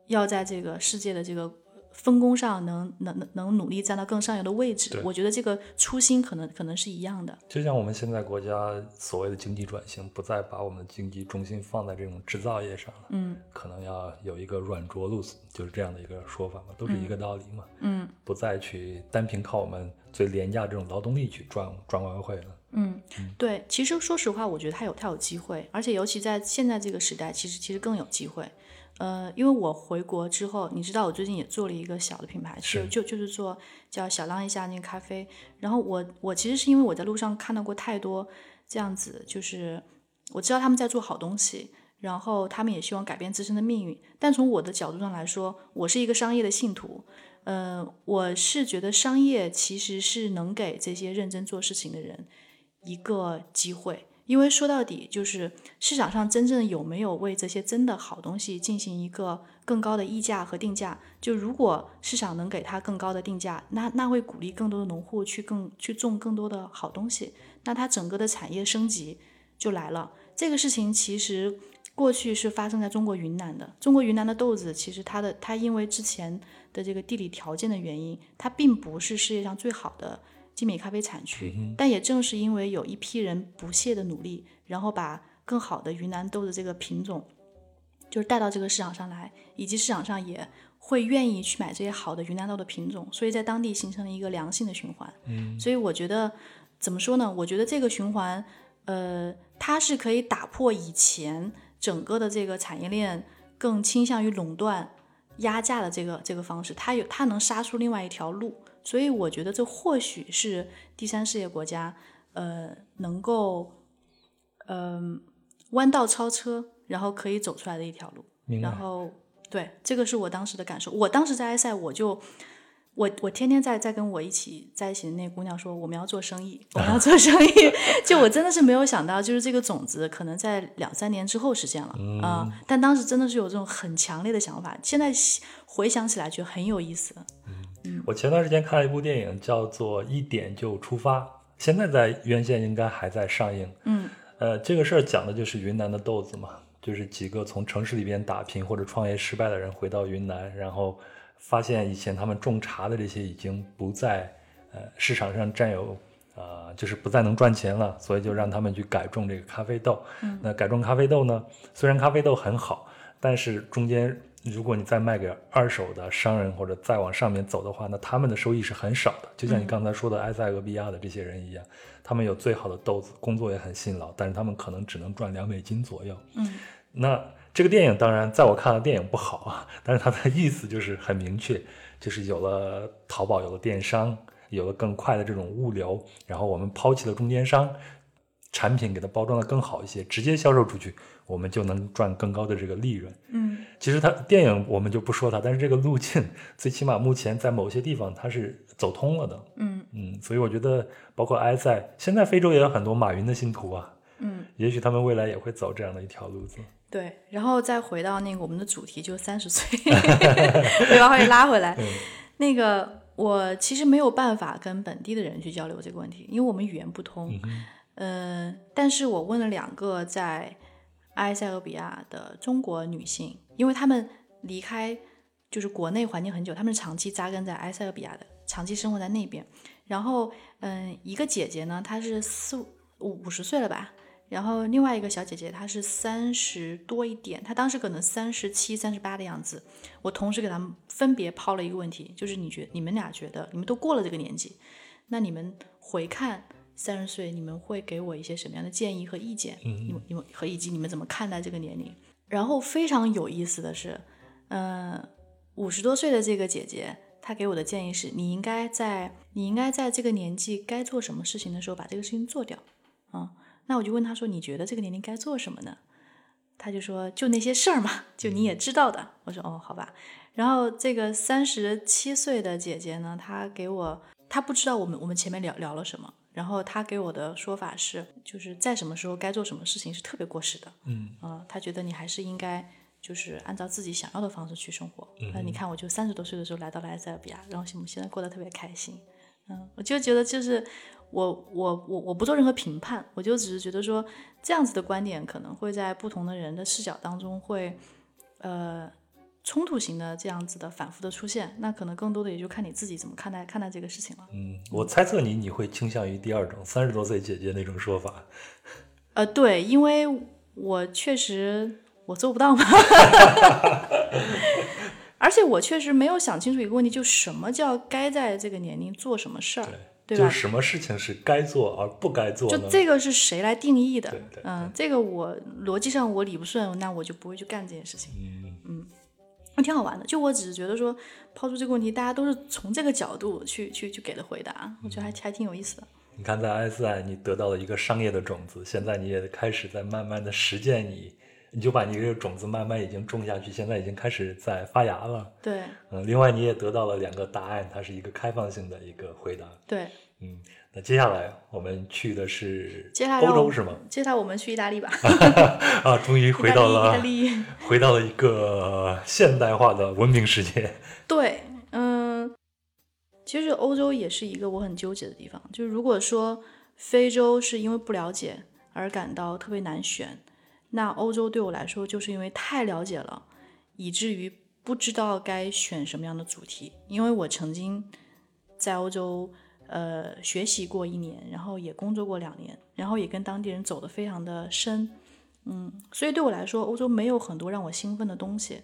要在这个世界的这个分工上能能能能努力站到更上游的位置。我觉得这个初心可能可能是一样的。就像我们现在国家所谓的经济转型，不再把我们的经济中心放在这种制造业上了，嗯可能要有一个软着陆，就是这样的一个说法嘛，都是一个道理嘛，嗯。不再去单凭靠我们最廉价这种劳动力去赚赚外汇了。嗯，对，其实说实话，我觉得它有它有机会，而且尤其在现在这个时代，其实其实更有机会。呃，因为我回国之后，你知道我最近也做了一个小的品牌，就就就是做叫小浪一下那个咖啡。然后我我其实是因为我在路上看到过太多这样子，就是我知道他们在做好东西，然后他们也希望改变自身的命运。但从我的角度上来说，我是一个商业的信徒，呃，我是觉得商业其实是能给这些认真做事情的人一个机会，因为说到底就是市场上真正有没有为这些真的好东西进行一个更高的溢价和定价。就如果市场能给它更高的定价，那那会鼓励更多的农户去更去种更多的好东西，那它整个的产业升级就来了。这个事情其实过去是发生在中国云南的。中国云南的豆子，其实它的它因为之前的这个地理条件的原因，它并不是世界上最好的精美咖啡产区。但也正是因为有一批人不懈的努力，然后把更好的云南豆的这个品种，就是带到这个市场上来，以及市场上也会愿意去买这些好的云南豆的品种，所以在当地形成了一个良性的循环。嗯，所以我觉得怎么说呢？我觉得这个循环，呃，它是可以打破以前整个的这个产业链更倾向于垄断、压价的这个这个方式，它有它能杀出另外一条路。所以我觉得这或许是第三世界国家，呃，能够，嗯、弯道超车，然后可以走出来的一条路。然。后，对，这个是我当时的感受。我当时在埃塞，我就我我天天在在跟我一起在一起的那姑娘说，我们要做生意，我们要 做生意。就我真的是没有想到，就是这个种子可能在两三年之后实现了啊、但当时真的是有这种很强烈的想法，现在回想起来觉得很有意思。我前段时间看了一部电影，叫做《一点就出发》，现在在院线应该还在上映。嗯呃，这个事儿讲的就是云南的豆子嘛，就是几个从城市里边打拼或者创业失败的人回到云南，然后发现以前他们种茶的这些已经不在呃市场上占有。呃，就是不再能赚钱了，所以就让他们去改种这个咖啡豆。嗯那改种咖啡豆呢，虽然咖啡豆很好，但是中间如果你再卖给二手的商人或者再往上面走的话，那他们的收益是很少的。就像你刚才说的埃塞俄比亚的这些人一样，他们有最好的豆子，工作也很辛劳，但是他们可能只能赚两美金左右。嗯那这个电影当然在我看来电影不好啊，但是它的意思就是很明确，就是有了淘宝，有了电商，有了更快的这种物流，然后我们抛弃了中间商，产品给它包装的更好一些，直接销售出去，我们就能赚更高的这个利润。嗯其实它电影我们就不说它，但是这个路径最起码目前在某些地方它是走通了的。嗯嗯，所以我觉得包括埃塞，现在非洲也有很多马云的信徒啊，嗯，也许他们未来也会走这样的一条路子。对。然后再回到那个我们的主题，就三十岁，我要会拉回来。那个我其实没有办法跟本地的人去交流这个问题，因为我们语言不通。嗯、嗯但是我问了两个在埃塞俄比亚的中国女性，因为她们离开就是国内环境很久，她们是长期扎根在埃塞俄比亚的，长期生活在那边。然后嗯，一个姐姐呢，她是四五五十岁了吧，然后另外一个小姐姐她是三十多一点，她当时可能三十七、三十八的样子。我同时给他们分别抛了一个问题，就是你觉你们俩觉得你们都过了这个年纪，那你们回看三十岁，你们会给我一些什么样的建议和意见？你们你们和以及你们怎么看待这个年龄？然后非常有意思的是，嗯，五十多岁的这个姐姐，她给我的建议是，你应该在你应该在这个年纪该做什么事情的时候把这个事情做掉。啊、那我就问她说，你觉得这个年龄该做什么呢？她就说就那些事儿嘛，就你也知道的。我说哦，好吧。然后这个三十七岁的姐姐呢，她给我，她不知道我们我们前面聊聊了什么，然后他给我的说法是，就是在什么时候该做什么事情是特别过时的。嗯呃，他觉得你还是应该就是按照自己想要的方式去生活。那、你看，我就三十多岁的时候来到了埃塞俄比亚，然后我们现在过得特别开心。嗯，我就觉得就是我我我我不做任何评判，我就只是觉得说这样子的观点可能会在不同的人的视角当中会呃冲突型的这样子的反复的出现，那可能更多的也就看你自己怎么看待看待这个事情了。嗯，我猜测你你会倾向于第二种三十多岁姐姐那种说法。呃，对，因为我确实我做不到嘛，而且我确实没有想清楚一个问题，就什么叫该在这个年龄做什么事儿，对吧？就是什么事情是该做而不该做呢？就这个是谁来定义的？对对嗯，这个我逻辑上我理不顺，那我就不会去干这件事情。嗯那挺好玩的。就我只是觉得说，抛出这个问题，大家都是从这个角度去去去给的回答，我觉得还还挺有意思的。你看，在埃塞你得到了一个商业的种子，现在你也开始在慢慢的实践你，你就把你这个种子慢慢已经种下去，现在已经开始在发芽了。对嗯，另外你也得到了两个答案，它是一个开放性的一个回答。对，嗯，那接下来我们去的是接下来我欧洲是吗？接下来我们去意大利吧。啊，终于回到了，意大利。回到了一个现代化的文明世界。对，嗯，其实欧洲也是一个我很纠结的地方。就是如果说非洲是因为不了解而感到特别难选，那欧洲对我来说就是因为太了解了，以至于不知道该选什么样的主题。因为我曾经在欧洲呃学习过一年，然后也工作过两年，然后也跟当地人走得非常的深。嗯，所以对我来说，欧洲没有很多让我兴奋的东西。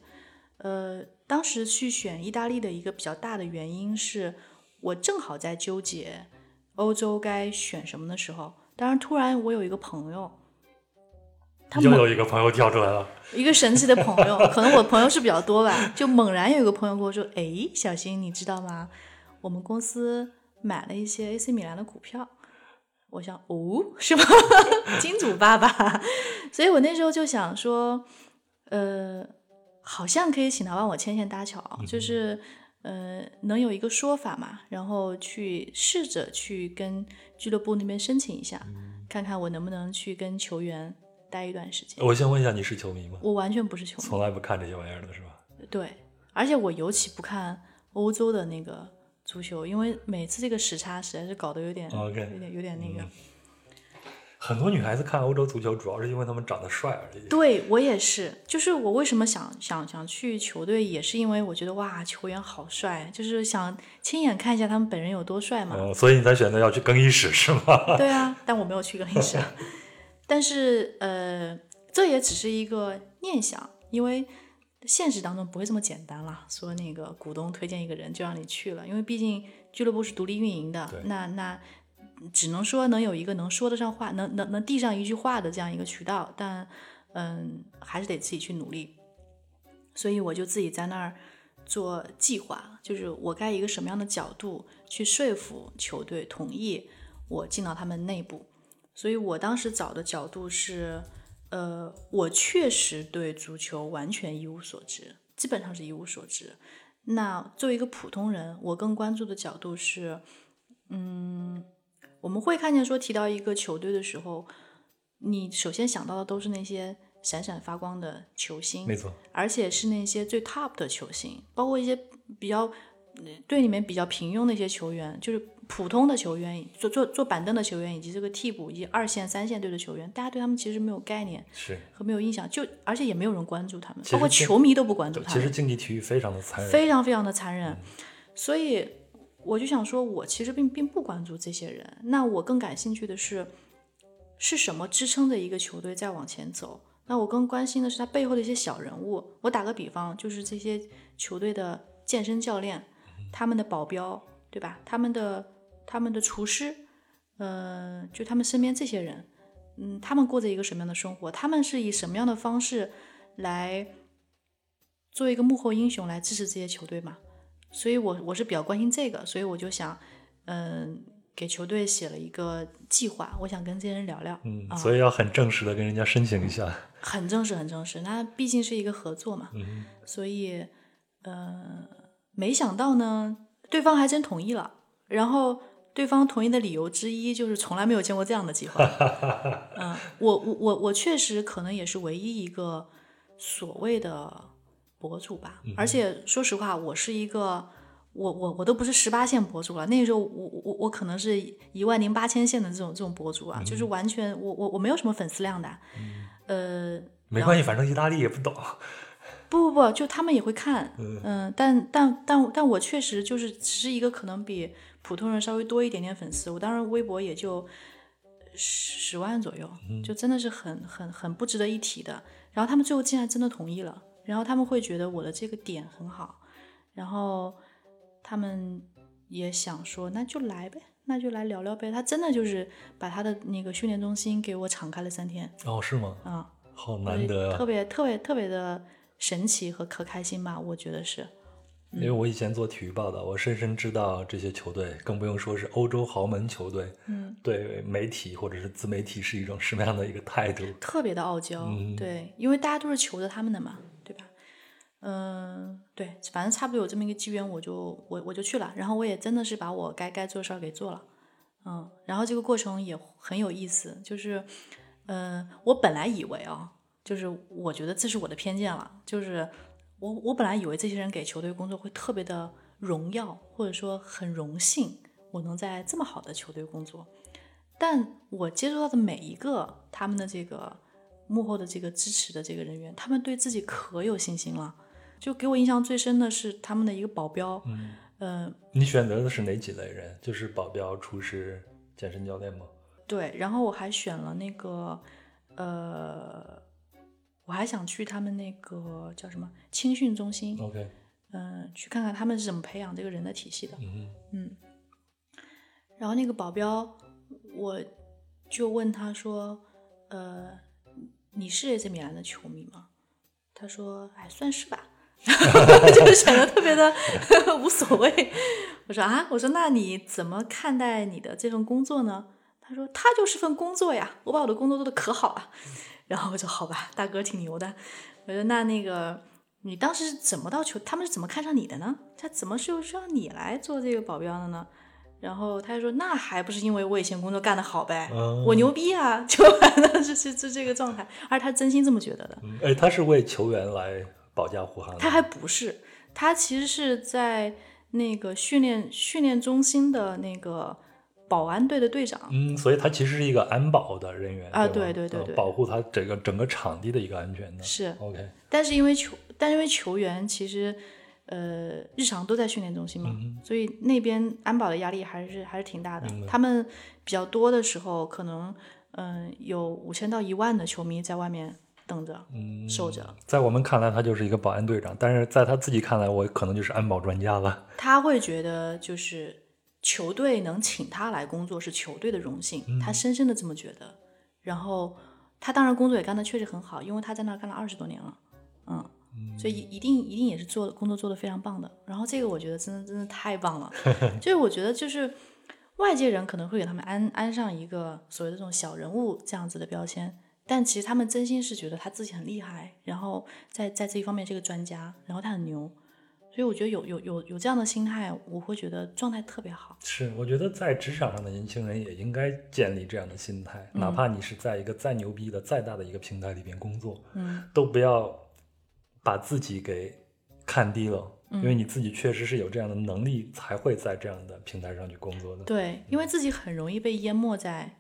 呃，当时去选意大利的一个比较大的原因是我正好在纠结欧洲该选什么的时候，当然突然我有一个朋友，他又有一个朋友跳出来了，一个神奇的朋友，可能我朋友是比较多吧，就猛然有一个朋友跟我说：“哎，小新，你知道吗？我们公司买了一些 AC 米兰的股票。”我想，哦，是吗？金主爸爸，所以我那时候就想说，呃，好像可以请他帮我牵线搭桥，就是呃，能有一个说法嘛，然后去试着去跟俱乐部那边申请一下，看看我能不能去跟球员待一段时间。我先问一下，你是球迷吗？我完全不是球迷，从来不看这些玩意儿的是吧？对，而且我尤其不看欧洲的那个足球，因为每次这个时差实在是搞得有点有点有点那个。很多女孩子看欧洲足球，主要是因为她们长得帅而已。对我也是，就是我为什么想想想去球队，也是因为我觉得哇，球员好帅，就是想亲眼看一下他们本人有多帅嘛。嗯，所以你才选择要去更衣室是吗？对啊，但我没有去更衣室啊。但是呃，这也只是一个念想，因为现实当中不会这么简单啦。说那个股东推荐一个人就让你去了，因为毕竟俱乐部是独立运营的，那那只能说能有一个能说得上话、能能能递上一句话的这样一个渠道，但嗯，还是得自己去努力。所以我就自己在那儿做计划，就是我该以一个什么样的角度去说服球队同意我进到他们内部。所以我当时找的角度是，呃，我确实对足球完全一无所知，基本上是一无所知。那作为一个普通人，我更关注的角度是，嗯，我们会看见说提到一个球队的时候，你首先想到的都是那些闪闪发光的球星，没错，而且是那些最 top 的球星，包括一些比较呃队里面比较平庸的一些球员，就是普通的球员，坐坐坐板凳的球员，以及这个替补以及二线、三线队的球员，大家对他们其实没有概念是。和没有印象，就而且也没有人关注他们，包括球迷都不关注他们其实，竞技体育非常的残忍。非常非常的残忍。所以我就想说，我其实并并不关注这些人，那我更感兴趣的是是什么支撑着一个球队在往前走。那我更关心的是他背后的一些小人物。我打个比方，就是这些球队的健身教练，他们的保镖，对吧？他们的他们的厨师，呃，就他们身边这些人，嗯，他们过着一个什么样的生活？他们是以什么样的方式来做一个幕后英雄来支持这些球队嘛？所以我我是比较关心这个，所以我就想，嗯、给球队写了一个计划，我想跟这些人聊聊。嗯，啊所以要很正式的跟人家申请一下。很正式，很正式。那毕竟是一个合作嘛，嗯所以呃，没想到呢，对方还真同意了。然后对方同意的理由之一就是从来没有见过这样的计划。嗯，我我我我确实可能也是唯一一个所谓的博主吧。而且说实话，我是一个。我我我都不是十八线博主了，那个时候我我我可能是一万零八千线的这种这种博主啊，就是完全我我我没有什么粉丝量的，呃，没关系，反正意大利也不懂。不不不，就他们也会看，嗯、但但但但我确实就是只是一个可能比普通人稍微多一点点粉丝，我当时微博也就十十万左右，就真的是很很很不值得一提的。然后他们最后竟然真的同意了，然后他们会觉得我的这个点很好，然后他们也想说那就来呗，那就来聊聊呗。他真的就是把他的那个训练中心给我敞开了三天哦，是吗？啊。好难得啊！特别特别特别的神奇和可开心吧，我觉得是。因为我以前做体育报道，我深深知道这些球队，更不用说是欧洲豪门球队，嗯，对媒体或者是自媒体是一种什么样的一个态度。特别的傲娇，嗯对，因为大家都是求着他们的嘛，对吧？嗯，对，反正差不多有这么一个机缘，我就我我就去了，然后我也真的是把我该该做的事儿给做了，嗯，然后这个过程也很有意思，就是，嗯、我本来以为啊，就是我觉得这是我的偏见了，就是我我本来以为这些人给球队工作会特别的荣耀，或者说很荣幸我能在这么好的球队工作，但我接触到的每一个他们的这个幕后的这个支持的这个人员，他们对自己可有信心了。就给我印象最深的是他们的一个保镖，嗯，呃，你选择的是哪几类人？就是保镖、厨师、健身教练吗？对，然后我还选了那个，呃，我还想去他们那个叫什么青训中心，OK，嗯、去看看他们是怎么培养这个人的体系的。嗯嗯，然后那个保镖，我就问他说：“呃，你是 AC 米兰的球迷吗？”他说：“哎，算是吧。”就显得特别的无所谓。我说啊，我说那你怎么看待你的这份工作呢？他说他就是份工作呀，我把我的工作做得可好了。然后我说好吧，大哥挺牛的。我说那那个你当时是怎么到球？他们是怎么看上你的呢？他怎么就让你来做这个保镖的呢？然后他就说那还不是因为我以前工作干得好呗，嗯我牛逼啊！就完了，是是是这个状态，而他真心这么觉得的。嗯，哎，他是为球员来保驾护航。他还不是，他其实是在那个训练训练中心的那个保安队的队长。嗯，所以他其实是一一个安保的人员啊对对对对保护他整个整个场地的一个安全的。是，OK，但是因为球，但是因为球员其实呃日常都在训练中心嘛，所以那边安保的压力还是还是挺大的。他们比较多的时候，可能嗯、有五千到一万的球迷在外面等着、嗯，守着。在我们看来，他就是一个保安队长，但是在他自己看来，我可能就是安保专家了。他会觉得就是球队能请他来工作是球队的荣幸，他深深的这么觉得。然后他当然工作也干得确实很好，因为他在那儿干了二十多年了，嗯，所以一定一定也是做工作做得非常棒的。然后这个我觉得真的真的太棒了，就是我觉得就是外界人可能会给他们安安上一个所谓的这种小人物这样子的标签。但其实他们真心是觉得他自己很厉害，然后在在这一方面是个专家，然后他很牛，所以我觉得有有有有这样的心态，我会觉得状态特别好。是，我觉得在职场上的年轻人也应该建立这样的心态，哪怕你是在一个再牛逼的、再大的一个平台里边工作，嗯，都不要把自己给看低了，因为你自己确实是有这样的能力，才会在这样的平台上去工作的。对，因为自己很容易被淹没在，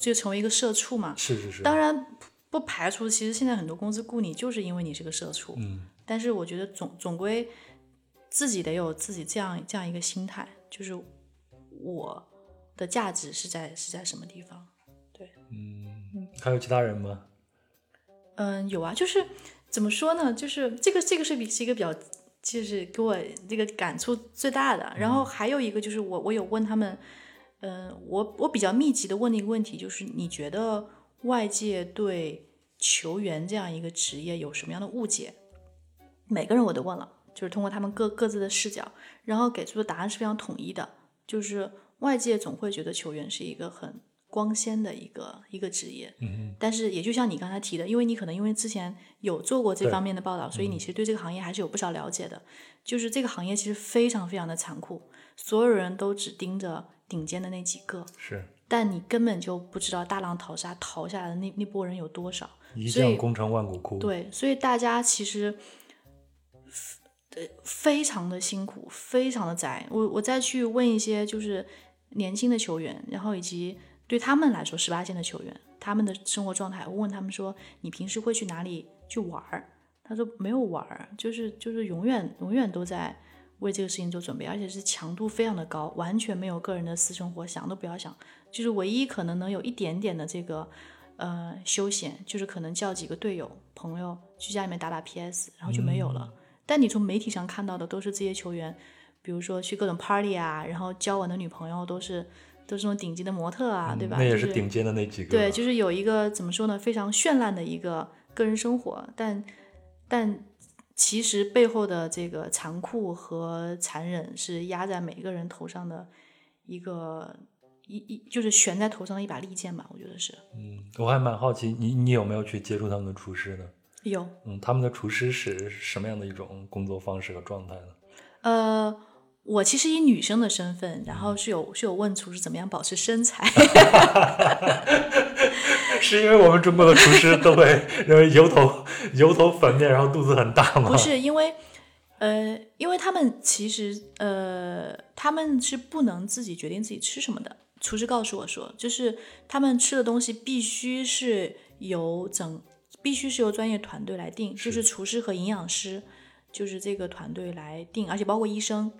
就成为一个社畜嘛。是是是，当然不不排除，其实现在很多公司雇你就是因为你是个社畜，嗯，但是我觉得总总归自己得有自己这样这样一个心态，就是我的价值是在是在什么地方。对嗯，还有其他人吗？嗯，有啊，就是怎么说呢？就是这个这个是比是一个比较，就是给我这个感触最大的。然后还有一个就是我我有问他们，嗯，我我比较密集的问的一个问题就是，你觉得外界对球员这样一个职业有什么样的误解？每个人我都问了，就是通过他们各各自的视角，然后给出的答案是非常统一的，就是外界总会觉得球员是一个很光鲜的一个一个职业，嗯但是也就像你刚才提的，因为你可能因为之前有做过这方面的报道，所以你其实对这个行业还是有不少了解的。就是这个行业其实非常非常的残酷，所有人都只盯着顶尖的那几个，是但你根本就不知道大浪淘沙淘下来的那那波人有多少。一将功成万骨枯。，对，所以大家其实，呃，非常的辛苦，非常的宅。我我再去问一些就是年轻的球员，然后以及对他们来说十八线的球员，他们的生活状态，我问他们说，你平时会去哪里去玩儿？他说没有玩儿，就是就是永远永远都在为这个事情做准备，而且是强度非常的高，完全没有个人的私生活，想都不要想。就是唯一可能能有一点点的这个呃休闲，就是可能叫几个队友朋友去家里面打打 PS，然后就没有了。但你从媒体上看到的都是这些球员，比如说去各种 party 啊，然后交往的女朋友都是都是那种顶级的模特啊，对吧？那也是顶尖的那几个。对，就是有一个怎么说呢，非常绚烂的一个个人生活，但但其实背后的这个残酷和残忍是压在每一个人头上的一个一一就是悬在头上的一把利剑吧，我觉得是嗯，我还蛮好奇，你你有没有去接触他们的厨师呢？有。嗯，他们的厨师是什么样的一种工作方式和状态呢？呃，我其实以女生的身份，然后是有是有问厨师怎么样保持身材。是因为我们中国的厨师都会认为油头油头粉面，然后肚子很大吗？不是因为，呃，因为他们其实呃，他们是不能自己决定自己吃什么的。厨师告诉我说，就是他们吃的东西必须是由整，必须是由专业团队来定，就是厨师和营养师，就是这个团队来定，而且包括医生，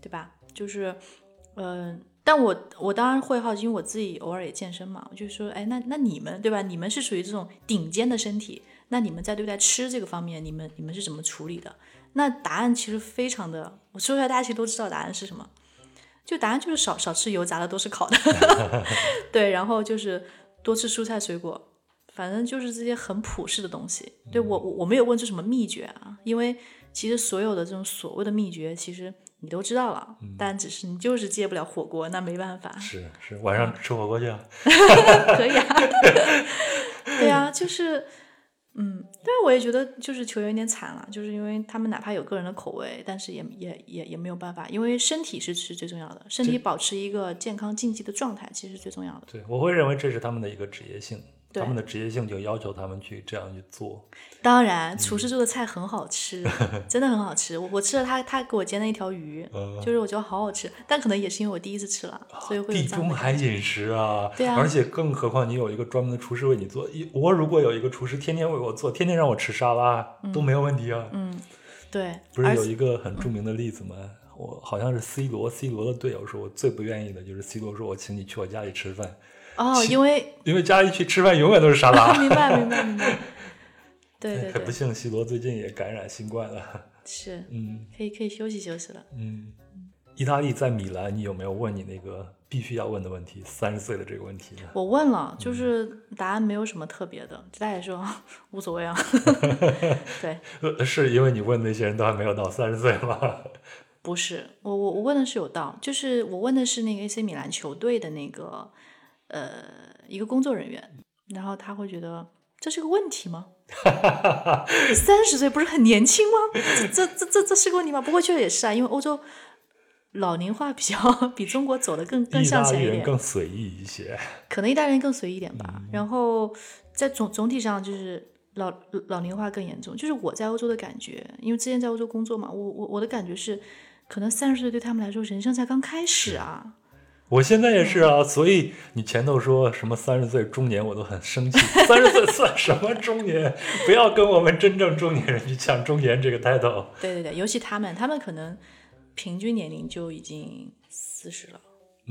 对吧？就是，呃，但我我当然会好奇，因为我自己偶尔也健身嘛，我就说，哎，那那你们对吧？你们是属于这种顶尖的身体，那你们在对待吃这个方面，你们你们是怎么处理的？那答案其实非常的，我说出来大家其实都知道答案是什么，就答案就是少少吃油炸的，多吃烤的，对，然后就是多吃蔬菜水果，反正就是这些很普世的东西。对我我我没有问出什么秘诀啊，因为其实所有的这种所谓的秘诀，其实你都知道了，但只是你就是戒不了火锅，那没办法。是是，晚上吃火锅去啊？可以啊，对啊，就是，嗯，但是我也觉得就是球员有点惨了，就是因为他们哪怕有个人的口味，但是也也也也没有办法，因为身体是是最重要的，身体保持一个健康竞技的状态其实是最重要的。对，我会认为这是他们的一个职业性，对他们的职业性就要求他们去这样去做。当然，厨师做的菜很好吃，真的很好吃。我我吃了他他给我煎的一条鱼，嗯就是我觉得好好吃，但可能也是因为我第一次吃了，所以会有地中海饮食啊，对啊而且更何况你有一个专门的厨师为你做。我如果有一个厨师天天为我做，天天让我吃沙拉、都没有问题啊。嗯，对，不是有一个很著名的例子吗？我好像是 C 罗，C 罗的队友说，我最不愿意的就是 C 罗说我请你去我家里吃饭，哦，因为因为家里去吃饭永远都是沙拉。明白明白明白，对对很不，幸西罗最近也感染新冠了。是嗯可以可以休息休息了。嗯，意大利在米兰，你有没有问你那个必须要问的问题？三十岁的这个问题呢？我问了，就是答案没有什么特别的，大家也说无所谓啊。对，呃是因为你问那些人都还没有到三十岁吗？不是我我我问的是有到，就是我问的是那个 AC 米兰球队的那个呃一个工作人员，然后他会觉得这是个问题吗？三十岁不是很年轻吗？这这这这这是个问题吗？不过确实也是啊，因为欧洲老龄化比较比中国走得更更向前一点。更随意一些。可能意大利人更随意一点吧。然后在总总体上就是老老龄化更严重。就是我在欧洲的感觉，因为之前在欧洲工作嘛，我我我的感觉是，可能三十岁对他们来说人生才刚开始啊。我现在也是啊，所以你前头说什么三十岁中年，我都很生气。三十岁算什么中年？不要跟我们真正中年人去抢中年这个 title。对对对，尤其他们，他们可能平均年龄就已经四十了，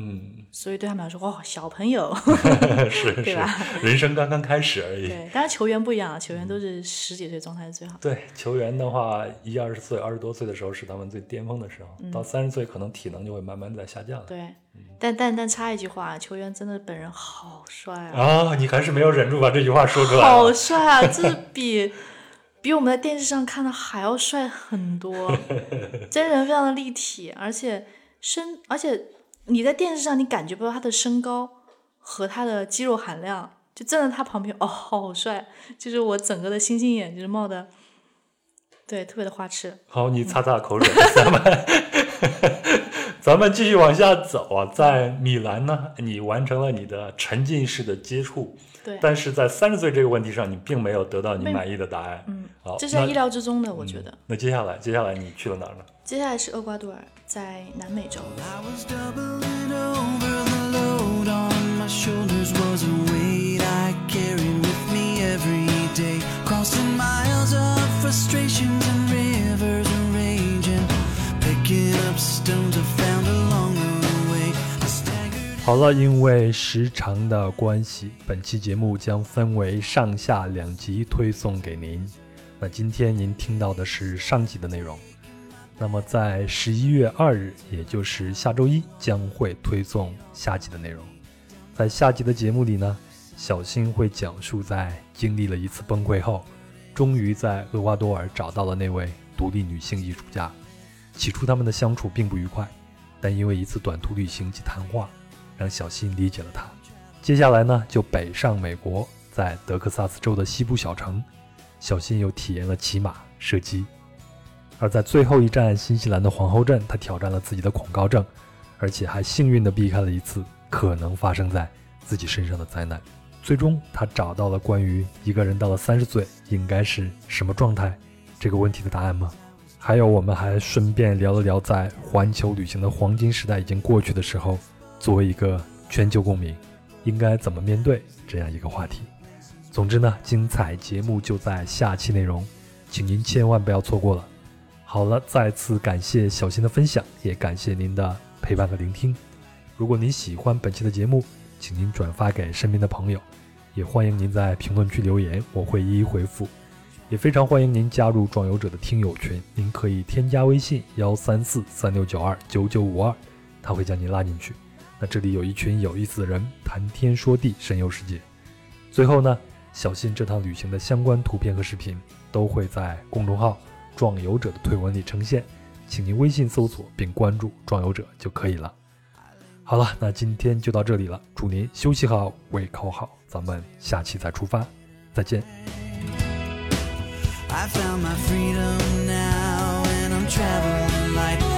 嗯，所以对他们来说，哇，小朋友。是 对吧是，人生刚刚开始而已。对，当然球员不一样啊，球员都是十几岁状态是最好的。对球员的话，一二十岁、二十多岁的时候是他们最巅峰的时候，到三十岁可能体能就会慢慢在下降。了对，但但但插一句话，球员真的本人好帅啊，啊，你还是没有忍住把这句话说出来好。帅啊，这比比我们在电视上看的还要帅很多，真人非常的立体，而且身，而且你在电视上你感觉不到他的身高和他的肌肉含量，就站在他旁边，哦，好帅，就是我整个的星星眼就是冒的，对，特别的花痴。好，你擦擦口水，咱们咱们继续往下走啊。在米兰呢，你完成了你的沉浸式的接触，对，但是在三十岁这个问题上，你并没有得到你满意的答案。嗯，好，这是在意料之中的，我觉得。那接下来，接下来你去了哪儿呢？接下来是厄瓜多尔，在南美洲。I was doubling over the load on my shoulders was a weight I carried with me every day. Crossing miles of frustrations and rivers are raging. Picking up stones I found along the way. I staggered 好了，因为时长的关系，本期节目将分为上下两集推送给您。那今天您听到的是上集的内容，那么在十一月二日，也就是下周一，将会推送下集的内容。在下集的节目里呢，小新会讲述在经历了一次崩溃后，终于在厄瓜多尔找到了那位独立女性艺术家。起初他们的相处并不愉快，但因为一次短途旅行及谈话，让小新理解了他。接下来呢，就北上美国，在德克萨斯州的西部小城，小新又体验了骑马、射击。而在最后一站新西兰的皇后镇，他挑战了自己的恐高症，而且还幸运地避开了一次可能发生在自己身上的灾难。最终，他找到了关于一个人到了三十岁应该是什么状态这个问题的答案吗？还有，我们还顺便聊了聊，在环球旅行的黄金时代已经过去的时候，作为一个全球公民，应该怎么面对这样一个话题。总之呢，精彩节目就在下期内容，请您千万不要错过了。好了，再次感谢小新的分享，也感谢您的陪伴和聆听。如果您喜欢本期的节目，请您转发给身边的朋友，也欢迎您在评论区留言，我会一一回复。也非常欢迎您加入壮游者的听友群，您可以添加微信幺三四三六九二九九五二，他会将您拉进去。那这里有一群有意思的人，谈天说地，神游世界。最后呢，小新这趟旅行的相关图片和视频都会在公众号“壮游者”的推文里呈现，请您微信搜索并关注“壮游者”就可以了。好了，那今天就到这里了，祝您休息好，胃口好，咱们下期再出发，再见。I found my freedom now and I'm traveling